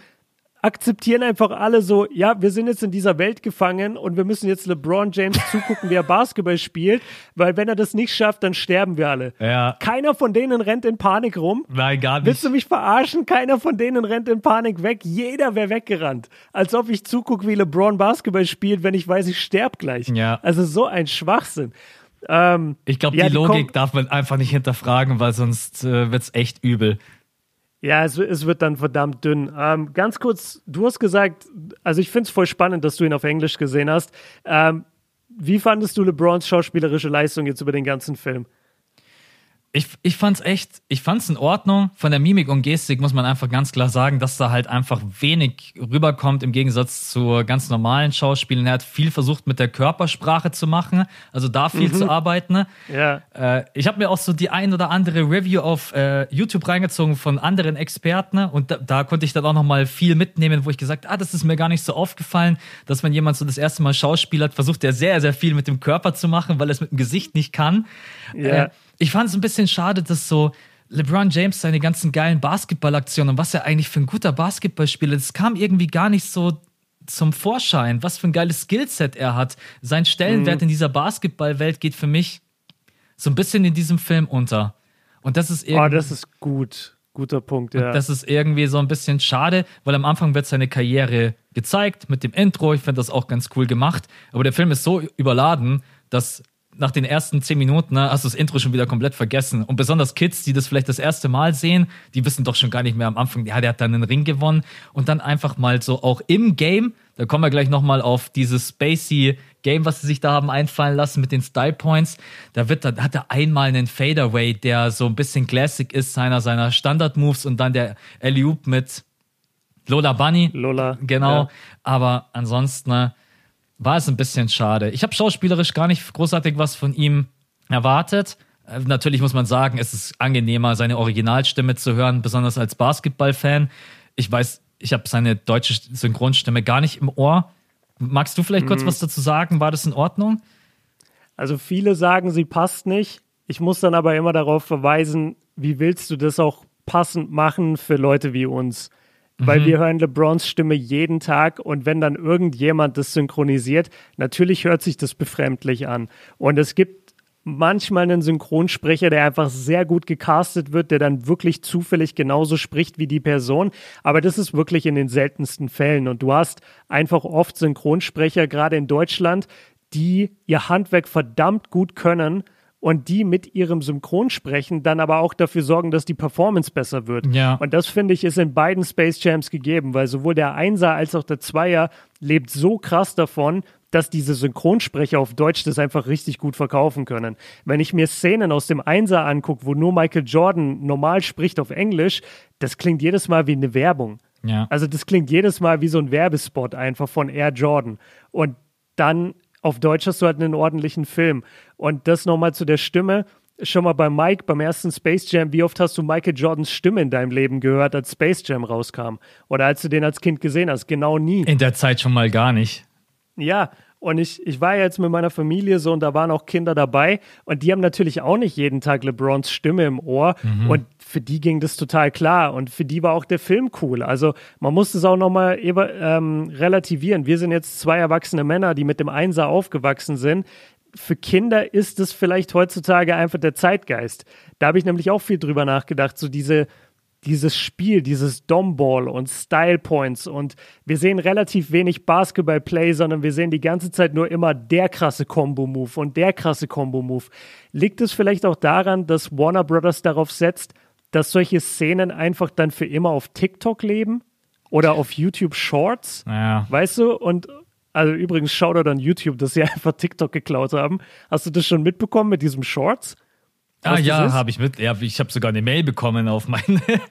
akzeptieren einfach alle so, ja, wir sind jetzt in dieser Welt gefangen und wir müssen jetzt LeBron James zugucken, wie er Basketball spielt, weil wenn er das nicht schafft, dann sterben wir alle. Ja. Keiner von denen rennt in Panik rum. Nein, gar nicht. Willst du mich verarschen? Keiner von denen rennt in Panik weg. Jeder wäre weggerannt. Als ob ich zugucke, wie LeBron Basketball spielt, wenn ich weiß, ich sterb gleich. Ja. Also so ein Schwachsinn. Ähm, ich glaube, ja, die Logik darf man einfach nicht hinterfragen, weil sonst äh, wird es echt übel. Ja, es, es, wird dann verdammt dünn. Ähm, ganz kurz, du hast gesagt, also ich finde es voll spannend, dass du ihn auf Englisch gesehen hast. Ähm, wie fandest du LeBrons schauspielerische Leistung jetzt über den ganzen Film? Ich, ich fand's echt, ich fand's in Ordnung. Von der Mimik und Gestik muss man einfach ganz klar sagen, dass da halt einfach wenig rüberkommt im Gegensatz zu ganz normalen Schauspielen. Er hat viel versucht mit der Körpersprache zu machen, also da viel mhm. zu arbeiten. Ja. Äh, ich habe mir auch so die ein oder andere Review auf äh, YouTube reingezogen von anderen Experten und da, da konnte ich dann auch noch mal viel mitnehmen, wo ich gesagt, ah, das ist mir gar nicht so aufgefallen, dass wenn jemand so das erste Mal Schauspiel hat, versucht er sehr, sehr viel mit dem Körper zu machen, weil er es mit dem Gesicht nicht kann. Ja. Äh, ich fand es ein bisschen schade, dass so LeBron James seine ganzen geilen Basketballaktionen und was er eigentlich für ein guter Basketballspieler ist, das kam irgendwie gar nicht so zum Vorschein, was für ein geiles Skillset er hat. Sein Stellenwert mhm. in dieser Basketballwelt geht für mich so ein bisschen in diesem Film unter. Und das ist irgendwie. Oh, das ist gut. Guter Punkt, ja. das ist irgendwie so ein bisschen schade, weil am Anfang wird seine Karriere gezeigt mit dem Intro. Ich finde das auch ganz cool gemacht. Aber der Film ist so überladen, dass nach den ersten zehn Minuten ne, hast du das Intro schon wieder komplett vergessen. Und besonders Kids, die das vielleicht das erste Mal sehen, die wissen doch schon gar nicht mehr am Anfang, ja, der hat dann einen Ring gewonnen. Und dann einfach mal so auch im Game, da kommen wir gleich nochmal auf dieses Spacey Game, was sie sich da haben einfallen lassen mit den Style Points. Da wird, da hat er einmal einen Fadeaway, der so ein bisschen Classic ist, seiner, seiner Standard Moves und dann der alley mit Lola Bunny. Lola. Genau. Ja. Aber ansonsten, ne, war es ein bisschen schade. Ich habe schauspielerisch gar nicht großartig was von ihm erwartet. Äh, natürlich muss man sagen, es ist angenehmer, seine Originalstimme zu hören, besonders als Basketballfan. Ich weiß, ich habe seine deutsche Synchronstimme gar nicht im Ohr. Magst du vielleicht mhm. kurz was dazu sagen? War das in Ordnung? Also viele sagen, sie passt nicht. Ich muss dann aber immer darauf verweisen, wie willst du das auch passend machen für Leute wie uns? Weil mhm. wir hören LeBrons Stimme jeden Tag und wenn dann irgendjemand das synchronisiert, natürlich hört sich das befremdlich an. Und es gibt manchmal einen Synchronsprecher, der einfach sehr gut gecastet wird, der dann wirklich zufällig genauso spricht wie die Person. Aber das ist wirklich in den seltensten Fällen. Und du hast einfach oft Synchronsprecher, gerade in Deutschland, die ihr Handwerk verdammt gut können und die mit ihrem Synchronsprechen dann aber auch dafür sorgen, dass die Performance besser wird. Ja. Und das finde ich ist in beiden Space Jams gegeben, weil sowohl der Einser als auch der Zweier lebt so krass davon, dass diese Synchronsprecher auf Deutsch das einfach richtig gut verkaufen können. Wenn ich mir Szenen aus dem Einser angucke, wo nur Michael Jordan normal spricht auf Englisch, das klingt jedes Mal wie eine Werbung. Ja. Also das klingt jedes Mal wie so ein Werbespot einfach von Air Jordan. Und dann auf Deutsch hast du halt einen ordentlichen Film. Und das nochmal zu der Stimme. Schon mal bei Mike beim ersten Space Jam, wie oft hast du Michael Jordans Stimme in deinem Leben gehört, als Space Jam rauskam? Oder als du den als Kind gesehen hast? Genau nie. In der Zeit schon mal gar nicht. Ja, und ich, ich war jetzt mit meiner Familie so und da waren auch Kinder dabei und die haben natürlich auch nicht jeden Tag LeBrons Stimme im Ohr mhm. und für die ging das total klar und für die war auch der Film cool. Also man muss es auch nochmal ähm, relativieren. Wir sind jetzt zwei erwachsene Männer, die mit dem Einser aufgewachsen sind. Für Kinder ist es vielleicht heutzutage einfach der Zeitgeist. Da habe ich nämlich auch viel drüber nachgedacht, so diese dieses Spiel, dieses Domball und Style Points und wir sehen relativ wenig Basketball-Play, sondern wir sehen die ganze Zeit nur immer der krasse Combo-Move und der krasse Combo-Move. Liegt es vielleicht auch daran, dass Warner Brothers darauf setzt, dass solche Szenen einfach dann für immer auf TikTok leben oder auf YouTube Shorts? Ja. Weißt du? Und also übrigens, Shoutout an YouTube, dass sie *laughs* einfach TikTok geklaut haben. Hast du das schon mitbekommen mit diesem Shorts? Ah ja, habe ich mit. Ja, ich habe sogar eine Mail bekommen auf meine. *laughs*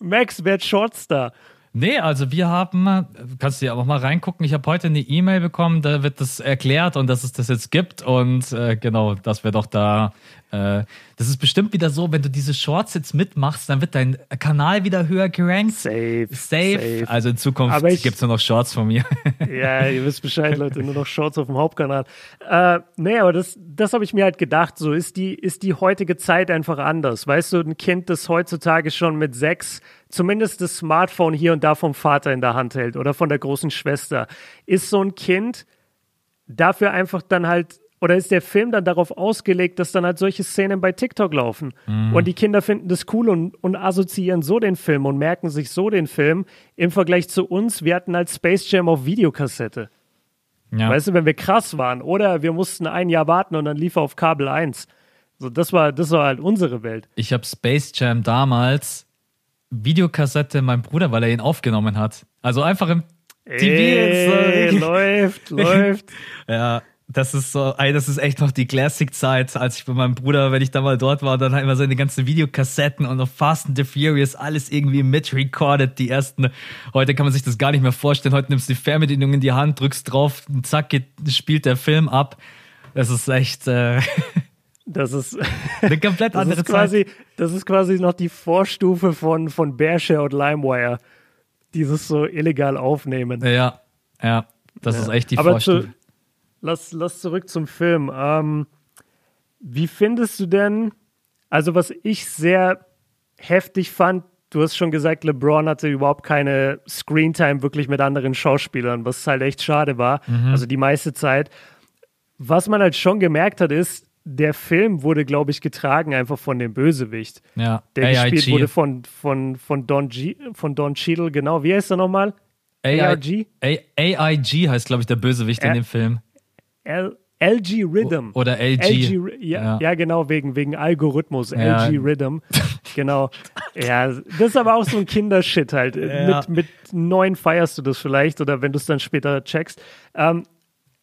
Max, wer hat Shorts da? Nee, also wir haben, kannst du ja auch mal reingucken, ich habe heute eine E-Mail bekommen, da wird das erklärt und dass es das jetzt gibt und äh, genau, dass wir doch da, äh, das ist bestimmt wieder so, wenn du diese Shorts jetzt mitmachst, dann wird dein Kanal wieder höher gerankt. Safe. Safe. safe. Also in Zukunft gibt es nur noch Shorts von mir. *laughs* ja, ihr wisst Bescheid, *laughs* Leute, nur noch Shorts auf dem Hauptkanal. Äh, nee, aber das, das habe ich mir halt gedacht, so ist die, ist die heutige Zeit einfach anders. Weißt du, ein Kind, das heutzutage schon mit sechs zumindest das Smartphone hier und da vom Vater in der Hand hält oder von der großen Schwester, ist so ein Kind dafür einfach dann halt oder ist der Film dann darauf ausgelegt, dass dann halt solche Szenen bei TikTok laufen? Mhm. Und die Kinder finden das cool und, und assoziieren so den Film und merken sich so den Film im Vergleich zu uns. Wir hatten halt Space Jam auf Videokassette. Ja. Weißt du, wenn wir krass waren. Oder wir mussten ein Jahr warten und dann lief er auf Kabel 1. So, das war, das war halt unsere Welt. Ich habe Space Jam damals Videokassette meinem Bruder, weil er ihn aufgenommen hat. Also einfach im TV. Ey, so. läuft, *laughs* läuft. ja, das ist so, ey, das ist echt noch die Classic-Zeit, als ich bei meinem Bruder, wenn ich da mal dort war, dann halt immer seine ganzen Videokassetten und noch Fast and the Furious, alles irgendwie mitrecorded, die ersten. Heute kann man sich das gar nicht mehr vorstellen. Heute nimmst du die Fernbedienung in die Hand, drückst drauf, zack, geht, spielt der Film ab. Das ist echt, äh, *laughs* Das ist eine komplett *laughs* andere das ist quasi, Zeit. Das ist quasi noch die Vorstufe von, von Bearshare und LimeWire. Dieses so illegal aufnehmen. Ja, ja, das ja. ist echt die Aber Vorstufe. Zu, lass, lass zurück zum Film. Ähm, wie findest du denn, also was ich sehr heftig fand, du hast schon gesagt, LeBron hatte überhaupt keine Screentime wirklich mit anderen Schauspielern, was halt echt schade war. Mhm. Also die meiste Zeit. Was man halt schon gemerkt hat, ist, der Film wurde, glaube ich, getragen einfach von dem Bösewicht. Ja. Der AIG. gespielt wurde von, von, von, Don G, von Don Cheadle, genau. Wie heißt er nochmal? AIG? AIG heißt, glaube ich, der Bösewicht A in dem Film. L LG Rhythm. Oder LG. LG ja, ja. ja, genau, wegen, wegen Algorithmus. Ja. LG Rhythm. *laughs* genau. Ja, das ist aber auch so ein Kindershit halt. Mit, mit neun feierst du das vielleicht oder wenn du es dann später checkst. Ähm,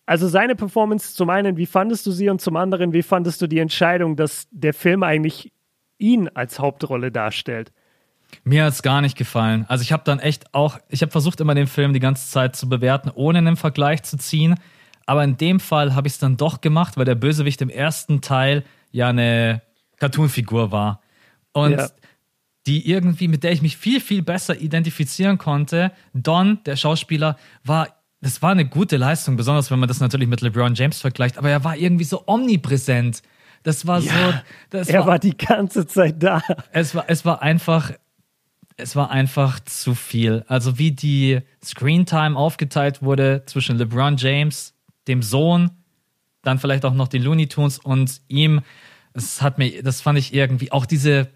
also seine Performance zum einen, wie fandest du sie und zum anderen, wie fandest du die Entscheidung, dass der Film eigentlich ihn als Hauptrolle darstellt? Mir hat es gar nicht gefallen. Also ich habe dann echt auch, ich habe versucht immer den Film die ganze Zeit zu bewerten, ohne einen Vergleich zu ziehen. Aber in dem Fall habe ich es dann doch gemacht, weil der Bösewicht im ersten Teil ja eine Cartoonfigur war. Und ja. die irgendwie, mit der ich mich viel, viel besser identifizieren konnte. Don, der Schauspieler, war das war eine gute Leistung, besonders wenn man das natürlich mit LeBron James vergleicht, aber er war irgendwie so omnipräsent. Das war ja, so. Das er war, war, die ganze Zeit da. Es war, es war einfach, es war einfach zu viel. Also wie die Screentime aufgeteilt wurde zwischen LeBron James, dem Sohn, dann vielleicht auch noch die Looney Tunes und ihm. Das hat mir, das fand ich irgendwie auch diese.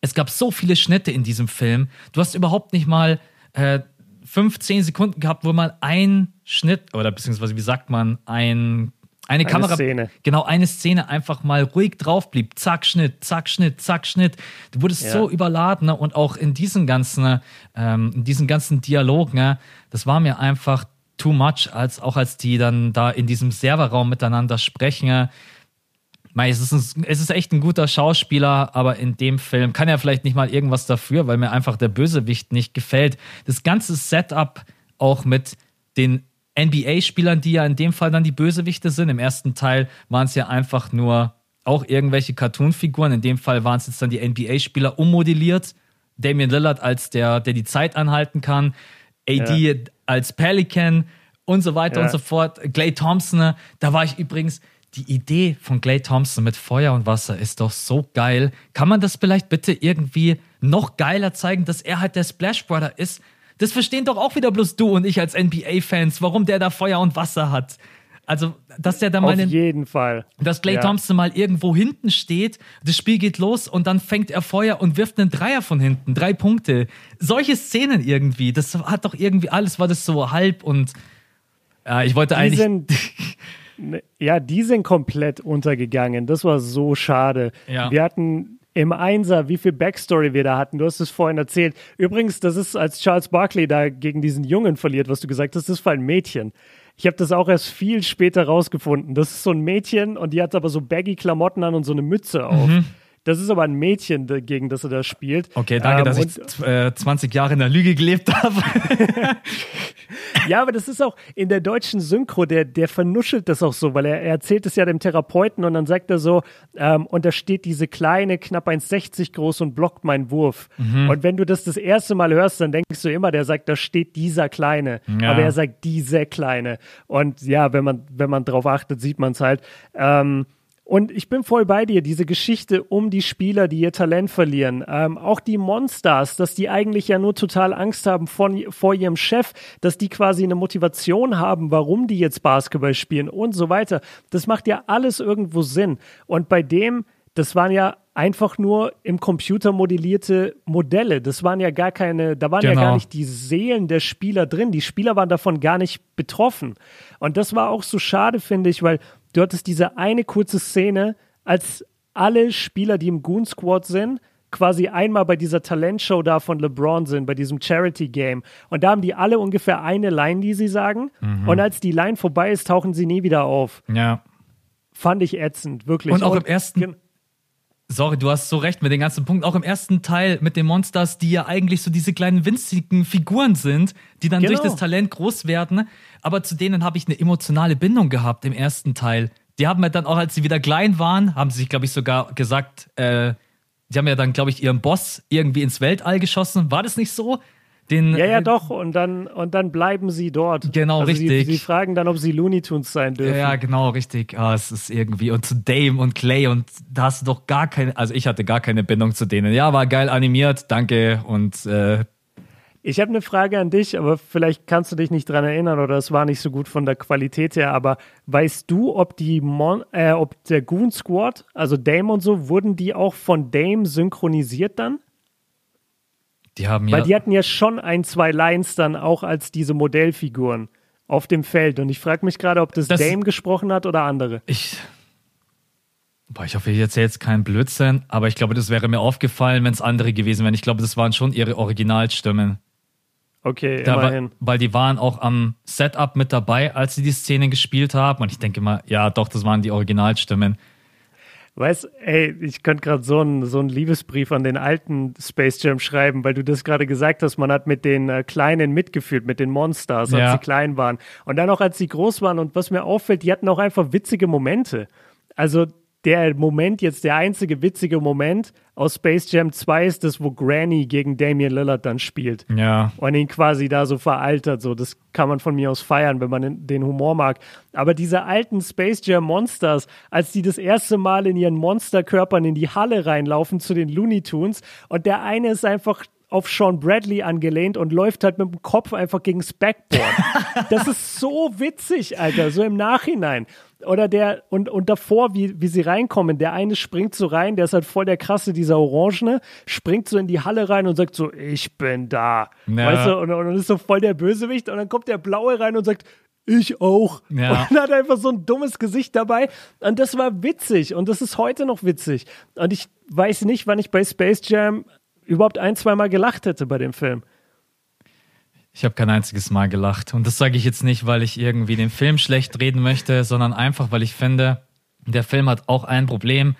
Es gab so viele Schnitte in diesem Film. Du hast überhaupt nicht mal äh, 15 Sekunden gehabt, wo mal ein Schnitt oder beziehungsweise wie sagt man, ein eine, eine Kamera, Szene. genau eine Szene einfach mal ruhig drauf blieb. Zack, Schnitt, zack, Schnitt, zack, Schnitt. Du wurdest ja. so überladen ne? und auch in diesen ganzen, ähm, in diesen ganzen Dialogen, ne? das war mir einfach too much, als auch als die dann da in diesem Serverraum miteinander sprechen. Mei, es, ist ein, es ist echt ein guter Schauspieler, aber in dem Film kann er vielleicht nicht mal irgendwas dafür, weil mir einfach der Bösewicht nicht gefällt. Das ganze Setup auch mit den NBA-Spielern, die ja in dem Fall dann die Bösewichte sind. Im ersten Teil waren es ja einfach nur auch irgendwelche Cartoon-Figuren. In dem Fall waren es jetzt dann die NBA-Spieler ummodelliert. Damian Lillard als der, der die Zeit anhalten kann. AD ja. als Pelican und so weiter ja. und so fort. Clay Thompson, da war ich übrigens, die Idee von Clay Thompson mit Feuer und Wasser ist doch so geil. Kann man das vielleicht bitte irgendwie noch geiler zeigen, dass er halt der Splash Brother ist? Das verstehen doch auch wieder bloß du und ich als NBA-Fans, warum der da Feuer und Wasser hat. Also, dass der da mal. Auf jeden Fall. Dass Clay ja. Thompson mal irgendwo hinten steht, das Spiel geht los und dann fängt er Feuer und wirft einen Dreier von hinten. Drei Punkte. Solche Szenen irgendwie, das hat doch irgendwie alles, war das so halb und. Ja, ich wollte eigentlich. Ne, *laughs* ja, die sind komplett untergegangen. Das war so schade. Ja. Wir hatten im Einser, wie viel Backstory wir da hatten. Du hast es vorhin erzählt. Übrigens, das ist, als Charles Barkley da gegen diesen Jungen verliert, was du gesagt hast, das war ein Mädchen. Ich habe das auch erst viel später rausgefunden. Das ist so ein Mädchen und die hat aber so baggy Klamotten an und so eine Mütze auf. Mhm. Das ist aber ein Mädchen, gegen das er da spielt. Okay, danke, ähm, dass ich äh, 20 Jahre in der Lüge gelebt habe. *laughs* ja, aber das ist auch in der deutschen Synchro, der, der vernuschelt das auch so, weil er, er erzählt es ja dem Therapeuten und dann sagt er so, ähm, und da steht diese kleine, knapp 1,60 groß und blockt meinen Wurf. Mhm. Und wenn du das das erste Mal hörst, dann denkst du immer, der sagt, da steht dieser Kleine. Ja. Aber er sagt diese Kleine. Und ja, wenn man, wenn man drauf achtet, sieht man es halt. Ähm, und ich bin voll bei dir, diese Geschichte um die Spieler, die ihr Talent verlieren. Ähm, auch die Monsters, dass die eigentlich ja nur total Angst haben von, vor ihrem Chef, dass die quasi eine Motivation haben, warum die jetzt Basketball spielen und so weiter. Das macht ja alles irgendwo Sinn. Und bei dem, das waren ja einfach nur im Computer modellierte Modelle. Das waren ja gar keine, da waren genau. ja gar nicht die Seelen der Spieler drin. Die Spieler waren davon gar nicht betroffen. Und das war auch so schade, finde ich, weil du hattest diese eine kurze Szene, als alle Spieler, die im Goon Squad sind, quasi einmal bei dieser Talentshow da von LeBron sind, bei diesem Charity Game. Und da haben die alle ungefähr eine Line, die sie sagen. Mhm. Und als die Line vorbei ist, tauchen sie nie wieder auf. Ja. Fand ich ätzend, wirklich. Und auch Und, im ersten. Sorry, du hast so recht mit den ganzen Punkten. Auch im ersten Teil mit den Monsters, die ja eigentlich so diese kleinen winzigen Figuren sind, die dann genau. durch das Talent groß werden. Aber zu denen habe ich eine emotionale Bindung gehabt im ersten Teil. Die haben ja dann auch, als sie wieder klein waren, haben sie sich, glaube ich, sogar gesagt, äh, die haben ja dann, glaube ich, ihren Boss irgendwie ins Weltall geschossen. War das nicht so? Den, ja, ja, doch. Und dann, und dann bleiben sie dort. Genau, also richtig. Sie, sie, fragen dann, ob sie Looney Tunes sein dürfen. Ja, genau, richtig. Ah, es ist irgendwie. Und zu Dame und Clay und da hast du doch gar keine, also ich hatte gar keine Bindung zu denen. Ja, war geil animiert, danke. Und äh, ich habe eine Frage an dich, aber vielleicht kannst du dich nicht dran erinnern oder es war nicht so gut von der Qualität her, aber weißt du, ob die Mon äh, ob der Goon Squad, also Dame und so, wurden die auch von Dame synchronisiert dann? Die haben ja. Weil die hatten ja schon ein, zwei Lines dann auch als diese Modellfiguren auf dem Feld. Und ich frage mich gerade, ob das, das, Dame gesprochen hat oder andere. Ich. Boah, ich hoffe, ich erzähle jetzt keinen Blödsinn, aber ich glaube, das wäre mir aufgefallen, wenn es andere gewesen wären. Ich glaube, das waren schon ihre Originalstimmen. Okay, da immerhin. War, weil die waren auch am Setup mit dabei, als sie die Szene gespielt haben. Und ich denke mal, ja, doch, das waren die Originalstimmen. Weißt, ey, ich könnte gerade so einen so Liebesbrief an den alten Space Jam schreiben, weil du das gerade gesagt hast, man hat mit den äh, Kleinen mitgefühlt, mit den Monsters, als ja. sie klein waren. Und dann auch, als sie groß waren. Und was mir auffällt, die hatten auch einfach witzige Momente. Also der Moment jetzt, der einzige witzige Moment aus Space Jam 2 ist das, wo Granny gegen Damian Lillard dann spielt. Ja. Und ihn quasi da so veraltert. So, das kann man von mir aus feiern, wenn man den Humor mag. Aber diese alten Space Jam Monsters, als die das erste Mal in ihren Monsterkörpern in die Halle reinlaufen zu den Looney Tunes und der eine ist einfach auf Sean Bradley angelehnt und läuft halt mit dem Kopf einfach gegen das Backboard. das ist so witzig, Alter, so im Nachhinein oder der, und, und davor, wie, wie sie reinkommen, der eine springt so rein, der ist halt voll der krasse, dieser Orangene, springt so in die Halle rein und sagt so, ich bin da. Ja. Weißt du, und, und ist so voll der Bösewicht und dann kommt der Blaue rein und sagt, ich auch. Ja. Und hat einfach so ein dummes Gesicht dabei. Und das war witzig. Und das ist heute noch witzig. Und ich weiß nicht, wann ich bei Space Jam überhaupt ein, zweimal gelacht hätte bei dem Film. Ich habe kein einziges Mal gelacht. Und das sage ich jetzt nicht, weil ich irgendwie den Film schlecht reden möchte, sondern einfach, weil ich finde, der Film hat auch ein Problem.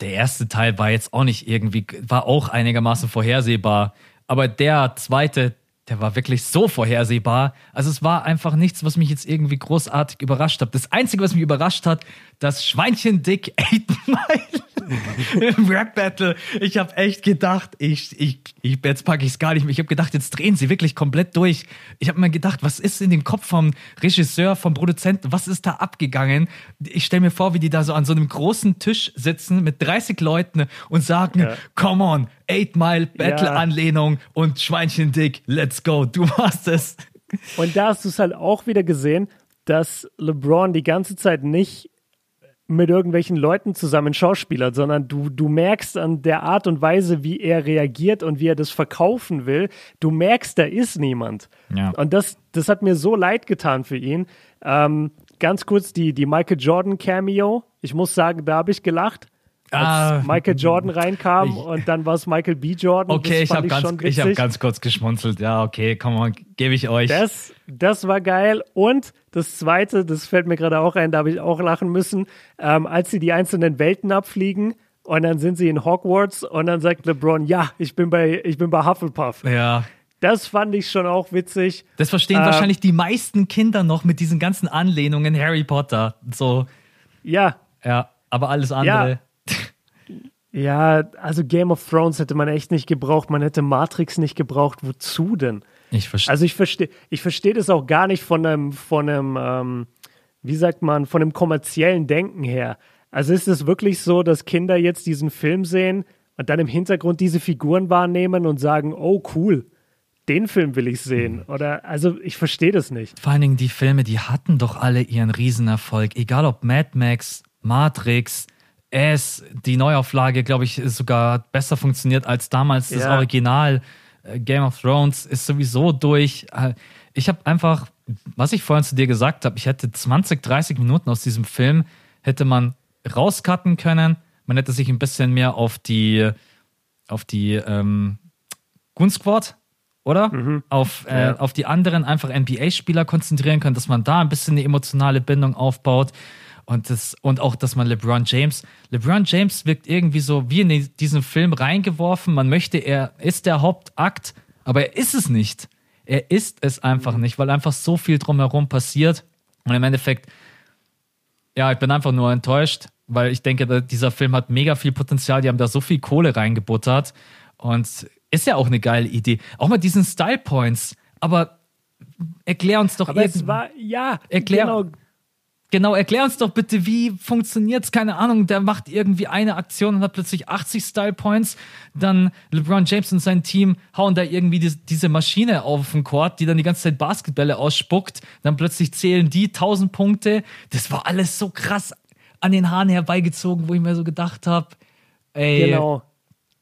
Der erste Teil war jetzt auch nicht irgendwie, war auch einigermaßen vorhersehbar. Aber der zweite, der war wirklich so vorhersehbar. Also es war einfach nichts, was mich jetzt irgendwie großartig überrascht hat. Das Einzige, was mich überrascht hat, das Schweinchen Dick *laughs* Mile *laughs* im Rap Battle. Ich habe echt gedacht, ich, ich, ich jetzt packe ich es gar nicht mehr. Ich habe gedacht, jetzt drehen sie wirklich komplett durch. Ich habe mir gedacht, was ist in dem Kopf vom Regisseur, vom Produzenten, was ist da abgegangen? Ich stelle mir vor, wie die da so an so einem großen Tisch sitzen mit 30 Leuten und sagen, ja. come on, Eight Mile Battle Anlehnung ja. und Schweinchen Dick, let's go, du machst es. Und da hast du es halt auch wieder gesehen, dass LeBron die ganze Zeit nicht mit irgendwelchen Leuten zusammen schauspielert, sondern du, du merkst an der Art und Weise, wie er reagiert und wie er das verkaufen will, du merkst, da ist niemand. Ja. Und das, das hat mir so leid getan für ihn. Ähm, ganz kurz die, die Michael Jordan Cameo. Ich muss sagen, da habe ich gelacht als ah, Michael Jordan reinkam ich, und dann war es Michael B. Jordan. Okay, ich habe ganz, hab ganz kurz geschmunzelt. Ja, okay, komm mal, gebe ich euch. Das, das war geil. Und das Zweite, das fällt mir gerade auch ein, da habe ich auch lachen müssen, ähm, als sie die einzelnen Welten abfliegen und dann sind sie in Hogwarts und dann sagt LeBron, ja, ich bin bei, ich bin bei Hufflepuff. Ja. Das fand ich schon auch witzig. Das verstehen ähm, wahrscheinlich die meisten Kinder noch mit diesen ganzen Anlehnungen Harry Potter. So. Ja. Ja, aber alles andere. Ja. Ja, also Game of Thrones hätte man echt nicht gebraucht. Man hätte Matrix nicht gebraucht. Wozu denn? Ich verstehe. Also ich verstehe, ich verstehe das auch gar nicht von einem, von einem, ähm, wie sagt man, von einem kommerziellen Denken her. Also ist es wirklich so, dass Kinder jetzt diesen Film sehen und dann im Hintergrund diese Figuren wahrnehmen und sagen, oh cool, den Film will ich sehen. Mhm. Oder also ich verstehe das nicht. Vor allen Dingen die Filme, die hatten doch alle ihren Riesenerfolg. Egal ob Mad Max, Matrix, es, die Neuauflage, glaube ich, ist sogar besser funktioniert als damals das ja. Original. Äh, Game of Thrones ist sowieso durch. Äh, ich habe einfach, was ich vorhin zu dir gesagt habe, ich hätte 20, 30 Minuten aus diesem Film, hätte man rauscutten können. Man hätte sich ein bisschen mehr auf die, auf die ähm, Gun Squad oder? Mhm. Auf, äh, ja. auf die anderen einfach NBA-Spieler konzentrieren können, dass man da ein bisschen eine emotionale Bindung aufbaut. Und, das, und auch, dass man LeBron James, LeBron James wirkt irgendwie so wie in diesen Film reingeworfen. Man möchte, er ist der Hauptakt, aber er ist es nicht. Er ist es einfach mhm. nicht, weil einfach so viel drumherum passiert. Und im Endeffekt, ja, ich bin einfach nur enttäuscht, weil ich denke, dieser Film hat mega viel Potenzial. Die haben da so viel Kohle reingebuttert. Und ist ja auch eine geile Idee. Auch mit diesen Style Points. Aber erklär uns doch Aber es war, ja, erklär, genau Genau, erklär uns doch bitte, wie funktioniert's? Keine Ahnung, der macht irgendwie eine Aktion und hat plötzlich 80 Style Points. Dann LeBron James und sein Team hauen da irgendwie die, diese Maschine auf den Court, die dann die ganze Zeit Basketbälle ausspuckt. Dann plötzlich zählen die 1000 Punkte. Das war alles so krass an den Haaren herbeigezogen, wo ich mir so gedacht habe, ey. Genau.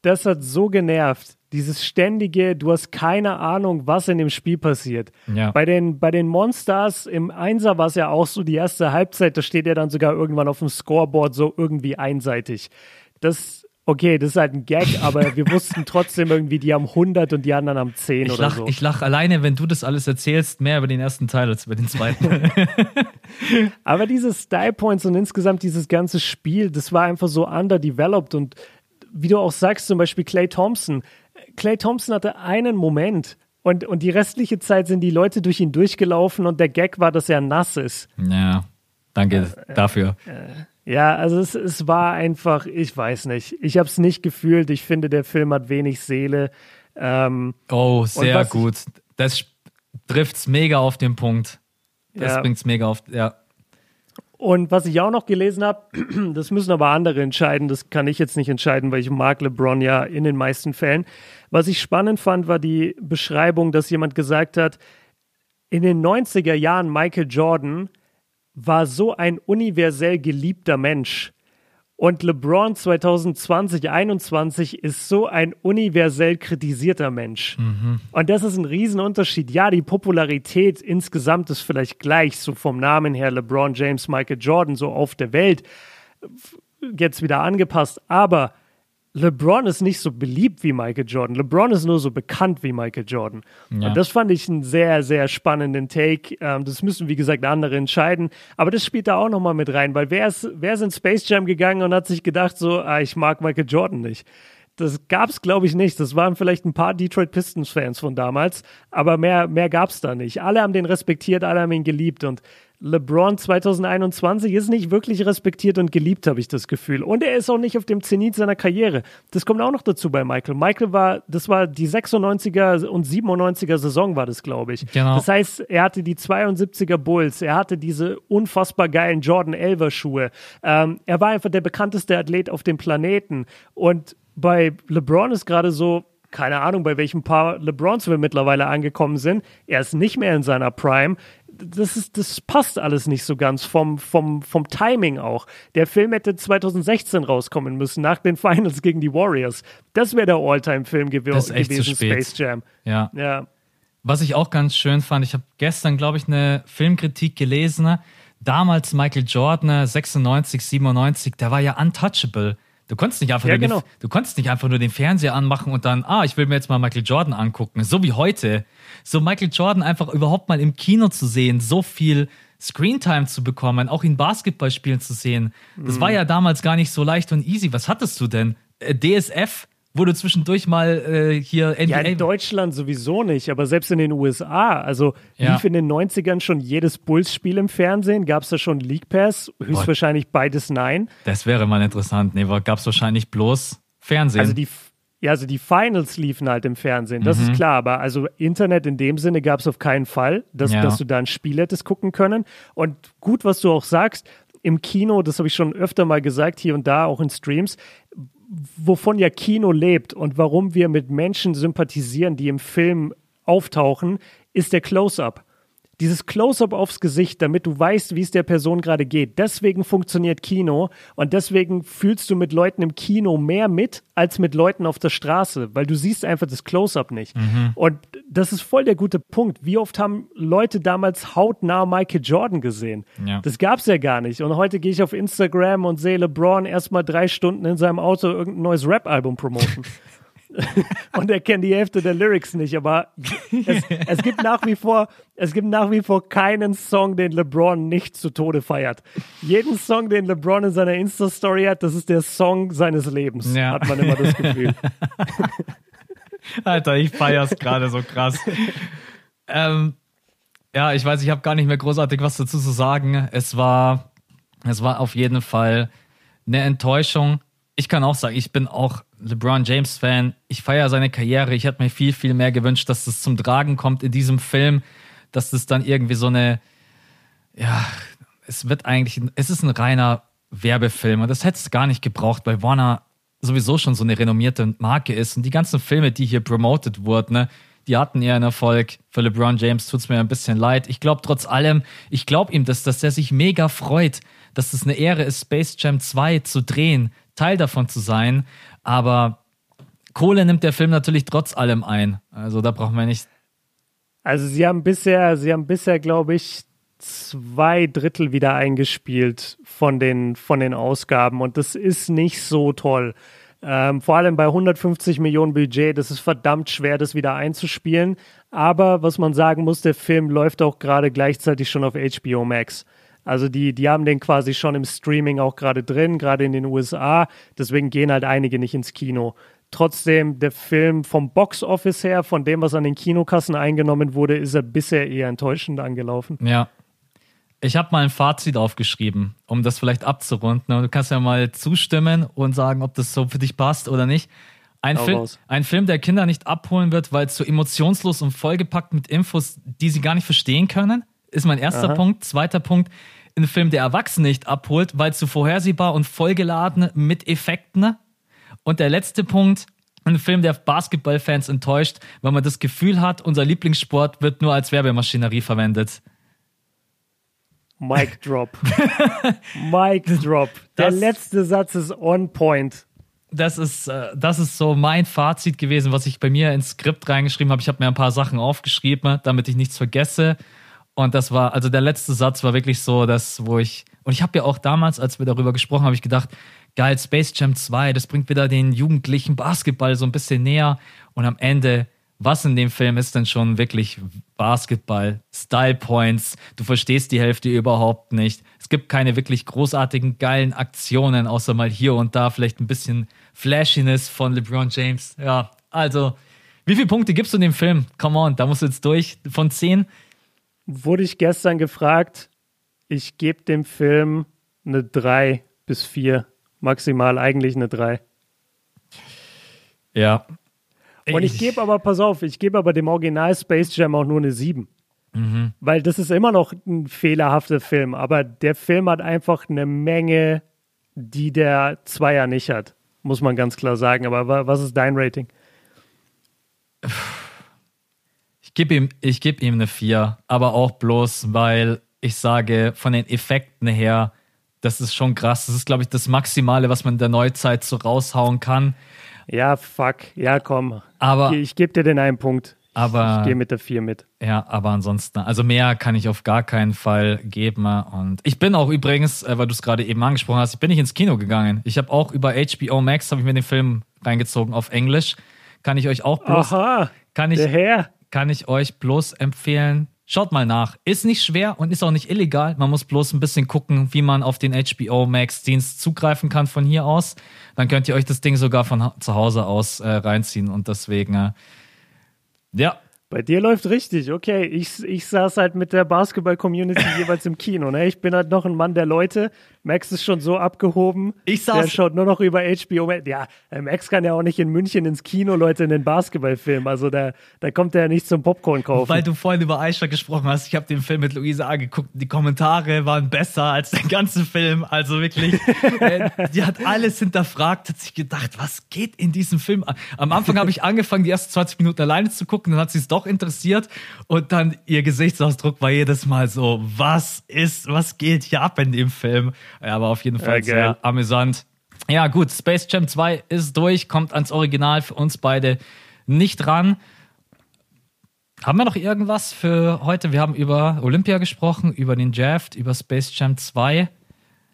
Das hat so genervt. Dieses ständige, du hast keine Ahnung, was in dem Spiel passiert. Ja. Bei, den, bei den Monsters im Einser war es ja auch so, die erste Halbzeit, da steht ja dann sogar irgendwann auf dem Scoreboard so irgendwie einseitig. Das, okay, das ist halt ein Gag, *laughs* aber wir wussten trotzdem irgendwie, die haben 100 und die anderen haben 10 ich oder lach, so. Ich lache alleine, wenn du das alles erzählst, mehr über den ersten Teil als über den zweiten. *laughs* aber diese Style Points und insgesamt dieses ganze Spiel, das war einfach so underdeveloped und wie du auch sagst, zum Beispiel Clay Thompson, Clay Thompson hatte einen Moment und, und die restliche Zeit sind die Leute durch ihn durchgelaufen und der Gag war, dass er nass ist. Ja, danke äh, dafür. Äh, ja, also es, es war einfach, ich weiß nicht. Ich habe es nicht gefühlt. Ich finde, der Film hat wenig Seele. Ähm, oh, sehr gut. Das trifft es mega auf den Punkt. Das ja. bringt es mega auf, ja. Und was ich auch noch gelesen habe, *clears throat* das müssen aber andere entscheiden, das kann ich jetzt nicht entscheiden, weil ich mag LeBron ja in den meisten Fällen. Was ich spannend fand, war die Beschreibung, dass jemand gesagt hat, in den 90er Jahren Michael Jordan war so ein universell geliebter Mensch. Und LeBron 2020, 2021 ist so ein universell kritisierter Mensch. Mhm. Und das ist ein Riesenunterschied. Ja, die Popularität insgesamt ist vielleicht gleich, so vom Namen her LeBron James, Michael Jordan, so auf der Welt, jetzt wieder angepasst. Aber LeBron ist nicht so beliebt wie Michael Jordan. LeBron ist nur so bekannt wie Michael Jordan. Ja. Und das fand ich einen sehr, sehr spannenden Take. Ähm, das müssen, wie gesagt, andere entscheiden. Aber das spielt da auch nochmal mit rein, weil wer ist, wer ist in Space Jam gegangen und hat sich gedacht, so, ah, ich mag Michael Jordan nicht. Das gab es, glaube ich, nicht. Das waren vielleicht ein paar Detroit Pistons-Fans von damals, aber mehr, mehr gab es da nicht. Alle haben den respektiert, alle haben ihn geliebt und LeBron 2021 ist nicht wirklich respektiert und geliebt, habe ich das Gefühl. Und er ist auch nicht auf dem Zenit seiner Karriere. Das kommt auch noch dazu bei Michael. Michael war, das war die 96er und 97er Saison war das, glaube ich. Genau. Das heißt, er hatte die 72er Bulls, er hatte diese unfassbar geilen Jordan Elver Schuhe. Ähm, er war einfach der bekannteste Athlet auf dem Planeten. Und bei LeBron ist gerade so, keine Ahnung, bei welchem Paar LeBrons wir mittlerweile angekommen sind. Er ist nicht mehr in seiner Prime. Das, ist, das passt alles nicht so ganz vom, vom, vom Timing auch. Der Film hätte 2016 rauskommen müssen, nach den Finals gegen die Warriors. Das wäre der All-Time-Film gew gewesen, Space Jam. Ja. ja. Was ich auch ganz schön fand, ich habe gestern, glaube ich, eine Filmkritik gelesen. Damals Michael Jordan, 96, 97, der war ja untouchable. Du konntest nicht einfach, ja, nur, genau. den, du konntest nicht einfach nur den Fernseher anmachen und dann, ah, ich will mir jetzt mal Michael Jordan angucken. So wie heute. So Michael Jordan einfach überhaupt mal im Kino zu sehen, so viel Screentime zu bekommen, auch ihn Basketball spielen zu sehen. Das mhm. war ja damals gar nicht so leicht und easy. Was hattest du denn? Äh, DSF? Wo du zwischendurch mal äh, hier NBA. Ja, in Deutschland sowieso nicht, aber selbst in den USA. Also ja. lief in den 90ern schon jedes Bulls-Spiel im Fernsehen. Gab es da schon League Pass? Höchstwahrscheinlich beides nein. Das wäre mal interessant. Nee, gab es wahrscheinlich bloß Fernsehen. Also die, ja, also die Finals liefen halt im Fernsehen, das mhm. ist klar. Aber also Internet in dem Sinne gab es auf keinen Fall, dass, ja. dass du da ein Spiel hättest gucken können. Und gut, was du auch sagst, im Kino, das habe ich schon öfter mal gesagt, hier und da, auch in Streams, wovon ja Kino lebt und warum wir mit Menschen sympathisieren, die im Film auftauchen, ist der Close-up. Dieses Close-up aufs Gesicht, damit du weißt, wie es der Person gerade geht. Deswegen funktioniert Kino und deswegen fühlst du mit Leuten im Kino mehr mit als mit Leuten auf der Straße, weil du siehst einfach das Close-up nicht. Mhm. Und das ist voll der gute Punkt. Wie oft haben Leute damals hautnah Michael Jordan gesehen? Ja. Das gab es ja gar nicht. Und heute gehe ich auf Instagram und sehe LeBron erstmal drei Stunden in seinem Auto irgendein neues Rap-Album promoten. *laughs* *laughs* und er kennt die Hälfte der Lyrics nicht, aber es, es, gibt nach wie vor, es gibt nach wie vor keinen Song, den LeBron nicht zu Tode feiert. Jeden Song, den LeBron in seiner Insta-Story hat, das ist der Song seines Lebens, ja. hat man immer das Gefühl. *laughs* Alter, ich feier's gerade so krass. ähm, ja, ich weiß, ich habe gar nicht mehr großartig was dazu zu sagen. Es war, es war auf jeden Fall eine Enttäuschung. Ich kann auch sagen, ich bin auch LeBron James Fan. Ich feiere seine Karriere. Ich hätte mir viel, viel mehr gewünscht, dass das zum Tragen kommt in diesem Film, dass das dann irgendwie so eine, ja, es wird eigentlich, es ist ein reiner Werbefilm und das hätte es gar nicht gebraucht, weil Warner sowieso schon so eine renommierte Marke ist und die ganzen Filme, die hier promoted wurden, ne, die hatten eher einen Erfolg. Für LeBron James tut es mir ein bisschen leid. Ich glaube trotz allem, ich glaube ihm, dass, dass er sich mega freut, dass es eine Ehre ist, Space Jam 2 zu drehen, Teil davon zu sein. Aber Kohle nimmt der Film natürlich trotz allem ein. Also da brauchen wir nicht. Also sie haben bisher, sie haben bisher, glaube ich, zwei Drittel wieder eingespielt von den, von den Ausgaben und das ist nicht so toll. Ähm, vor allem bei 150 Millionen Budget, das ist verdammt schwer, das wieder einzuspielen. Aber was man sagen muss, der Film läuft auch gerade gleichzeitig schon auf HBO Max. Also die, die haben den quasi schon im Streaming auch gerade drin, gerade in den USA. Deswegen gehen halt einige nicht ins Kino. Trotzdem, der Film vom Box Office her, von dem, was an den Kinokassen eingenommen wurde, ist er bisher eher enttäuschend angelaufen. Ja. Ich habe mal ein Fazit aufgeschrieben, um das vielleicht abzurunden. Du kannst ja mal zustimmen und sagen, ob das so für dich passt oder nicht. Ein, Film, ein Film, der Kinder nicht abholen wird, weil es so emotionslos und vollgepackt mit Infos, die sie gar nicht verstehen können ist mein erster Aha. Punkt. Zweiter Punkt, ein Film, der Erwachsene nicht abholt, weil zu vorhersehbar und vollgeladen mit Effekten. Und der letzte Punkt, ein Film, der Basketballfans enttäuscht, weil man das Gefühl hat, unser Lieblingssport wird nur als Werbemaschinerie verwendet. Mic Drop. *laughs* Mic Drop. Der das, letzte Satz ist on point. Das ist, äh, das ist so mein Fazit gewesen, was ich bei mir ins Skript reingeschrieben habe. Ich habe mir ein paar Sachen aufgeschrieben, damit ich nichts vergesse. Und das war, also der letzte Satz war wirklich so, dass, wo ich, und ich habe ja auch damals, als wir darüber gesprochen haben, habe ich gedacht, geil, Space Jam 2, das bringt wieder den jugendlichen Basketball so ein bisschen näher. Und am Ende was in dem Film ist denn schon wirklich Basketball, Style Points, du verstehst die Hälfte überhaupt nicht. Es gibt keine wirklich großartigen, geilen Aktionen, außer mal hier und da vielleicht ein bisschen Flashiness von LeBron James. Ja, also, wie viele Punkte gibst du in dem Film? Come on, da musst du jetzt durch. Von zehn? Wurde ich gestern gefragt, ich gebe dem Film eine drei bis vier, maximal eigentlich eine drei. Ja, und ich, ich gebe aber, pass auf, ich gebe aber dem Original Space Jam auch nur eine 7. Mhm. Weil das ist immer noch ein fehlerhafter Film, aber der Film hat einfach eine Menge, die der Zweier nicht hat, muss man ganz klar sagen. Aber was ist dein Rating? Ich gebe ihm, geb ihm eine 4, aber auch bloß, weil ich sage, von den Effekten her, das ist schon krass. Das ist, glaube ich, das Maximale, was man in der Neuzeit so raushauen kann. Ja, fuck. Ja, komm. Aber ich, ich gebe dir den einen Punkt. Aber, ich gehe mit der 4 mit. Ja, aber ansonsten, also mehr kann ich auf gar keinen Fall geben. Und ich bin auch übrigens, äh, weil du es gerade eben angesprochen hast, ich bin nicht ins Kino gegangen. Ich habe auch über HBO Max, habe ich mir den Film reingezogen auf Englisch. Kann ich euch auch bloß, Aha, kann ich. Kann ich euch bloß empfehlen, Schaut mal nach. Ist nicht schwer und ist auch nicht illegal. Man muss bloß ein bisschen gucken, wie man auf den HBO Max Dienst zugreifen kann von hier aus. Dann könnt ihr euch das Ding sogar von zu Hause aus äh, reinziehen und deswegen, äh, ja, bei dir läuft richtig, okay. Ich, ich saß halt mit der Basketball-Community *laughs* jeweils im Kino. Ne? Ich bin halt noch ein Mann der Leute. Max ist schon so abgehoben. Ich saß. Der schaut nur noch über HBO. Ja, äh, Max kann ja auch nicht in München ins Kino, Leute, in den Basketballfilm. Also da, da kommt er ja nicht zum Popcorn kaufen. Weil du vorhin über Aisha gesprochen hast. Ich habe den Film mit Luisa angeguckt. Die Kommentare waren besser als der ganze Film. Also wirklich, *laughs* äh, die hat alles hinterfragt, hat sich gedacht, was geht in diesem Film? Am Anfang habe ich angefangen, die ersten 20 Minuten alleine zu gucken. Dann hat sie es doch interessiert und dann ihr Gesichtsausdruck war jedes Mal so, was ist, was geht hier ab in dem Film? Ja, aber auf jeden Fall ja, sehr amüsant. Ja, gut, Space Jam 2 ist durch, kommt ans Original für uns beide nicht ran. Haben wir noch irgendwas für heute? Wir haben über Olympia gesprochen, über den Jaft, über Space Jam 2.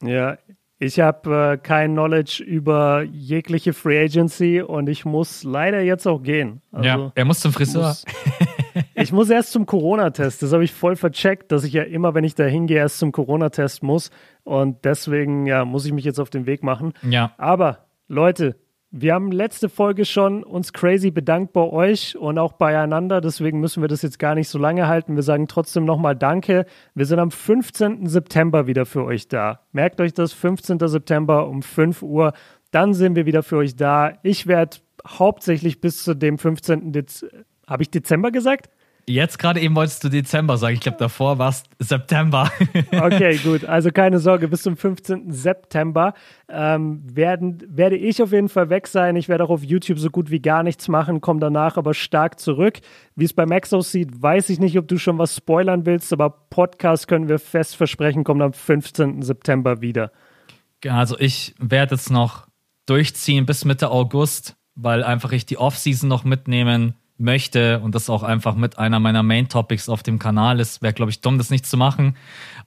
Ja, ich habe äh, kein Knowledge über jegliche Free Agency und ich muss leider jetzt auch gehen. Also, ja, er muss zum Friseur. Muss, *laughs* ich muss erst zum Corona-Test. Das habe ich voll vercheckt, dass ich ja immer, wenn ich da hingehe, erst zum Corona-Test muss. Und deswegen ja, muss ich mich jetzt auf den Weg machen. Ja. Aber Leute, wir haben letzte Folge schon uns crazy bedankt bei euch und auch beieinander. Deswegen müssen wir das jetzt gar nicht so lange halten. Wir sagen trotzdem nochmal Danke. Wir sind am 15. September wieder für euch da. Merkt euch das, 15. September um 5 Uhr. Dann sind wir wieder für euch da. Ich werde hauptsächlich bis zu dem 15. Dezember. Habe ich Dezember gesagt? Jetzt gerade eben wolltest du Dezember sagen. Ich glaube, davor war es September. *laughs* okay, gut. Also keine Sorge, bis zum 15. September ähm, werden, werde ich auf jeden Fall weg sein. Ich werde auch auf YouTube so gut wie gar nichts machen, komme danach aber stark zurück. Wie es bei Max aussieht, weiß ich nicht, ob du schon was spoilern willst, aber Podcast können wir fest versprechen, kommt am 15. September wieder. Also ich werde jetzt noch durchziehen bis Mitte August, weil einfach ich die Offseason noch mitnehmen möchte und das auch einfach mit einer meiner Main Topics auf dem Kanal ist. Wäre, glaube ich, dumm, das nicht zu machen.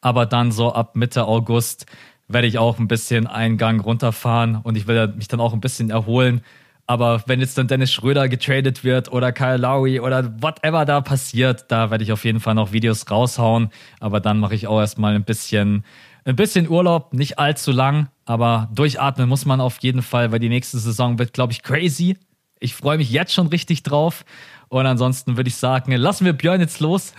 Aber dann so ab Mitte August werde ich auch ein bisschen einen Gang runterfahren und ich werde mich dann auch ein bisschen erholen. Aber wenn jetzt dann Dennis Schröder getradet wird oder Kyle Lowry oder whatever da passiert, da werde ich auf jeden Fall noch Videos raushauen. Aber dann mache ich auch erstmal ein bisschen, ein bisschen Urlaub, nicht allzu lang, aber durchatmen muss man auf jeden Fall, weil die nächste Saison wird, glaube ich, crazy. Ich freue mich jetzt schon richtig drauf. Und ansonsten würde ich sagen, lassen wir Björn jetzt los.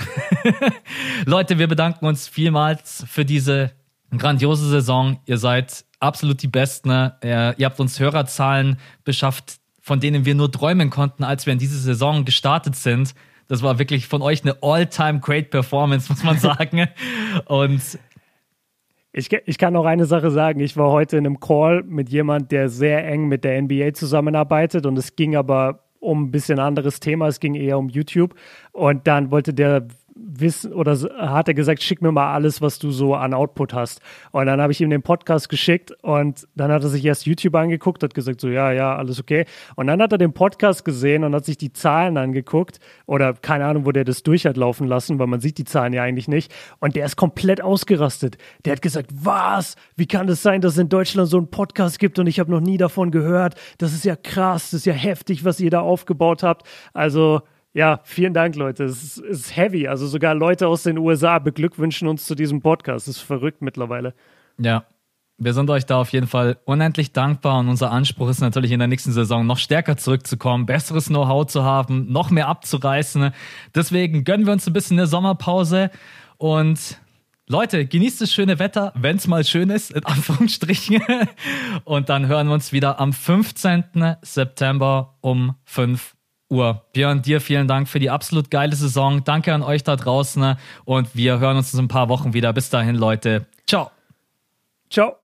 *laughs* Leute, wir bedanken uns vielmals für diese grandiose Saison. Ihr seid absolut die Besten. Ihr habt uns Hörerzahlen beschafft, von denen wir nur träumen konnten, als wir in diese Saison gestartet sind. Das war wirklich von euch eine all-time great Performance, muss man *laughs* sagen. Und ich, ich kann noch eine Sache sagen. Ich war heute in einem Call mit jemand, der sehr eng mit der NBA zusammenarbeitet und es ging aber um ein bisschen anderes Thema. Es ging eher um YouTube. Und dann wollte der wissen oder hat er gesagt, schick mir mal alles, was du so an Output hast. Und dann habe ich ihm den Podcast geschickt und dann hat er sich erst YouTube angeguckt, hat gesagt so, ja, ja, alles okay. Und dann hat er den Podcast gesehen und hat sich die Zahlen angeguckt oder keine Ahnung, wo der das durch hat laufen lassen, weil man sieht die Zahlen ja eigentlich nicht. Und der ist komplett ausgerastet. Der hat gesagt, was? Wie kann das sein, dass es in Deutschland so einen Podcast gibt und ich habe noch nie davon gehört? Das ist ja krass, das ist ja heftig, was ihr da aufgebaut habt. Also Ja, vielen Dank, Leute. Es ist, es heavy. Also sogar Leute aus den USA beglückwünschen uns zu diesem Podcast. Das ist verrückt mittlerweile. Ja, wir sind euch da auf jeden Fall unendlich dankbar und unser Anspruch ist natürlich in der nächsten Saison noch stärker zurückzukommen, besseres Know-how zu haben, noch mehr abzureißen. Deswegen gönnen wir uns ein bisschen eine Sommerpause und Leute, genießt das schöne Wetter, wenn es mal schön ist, in Anführungsstrichen. *laughs* Und dann hören wir uns wieder am 15. September um 5 Uhr. Björn, dir vielen Dank für die absolut geile Saison. Danke an euch da draußen und wir hören uns in ein paar Wochen wieder. Bis dahin, Leute. Ciao. Ciao.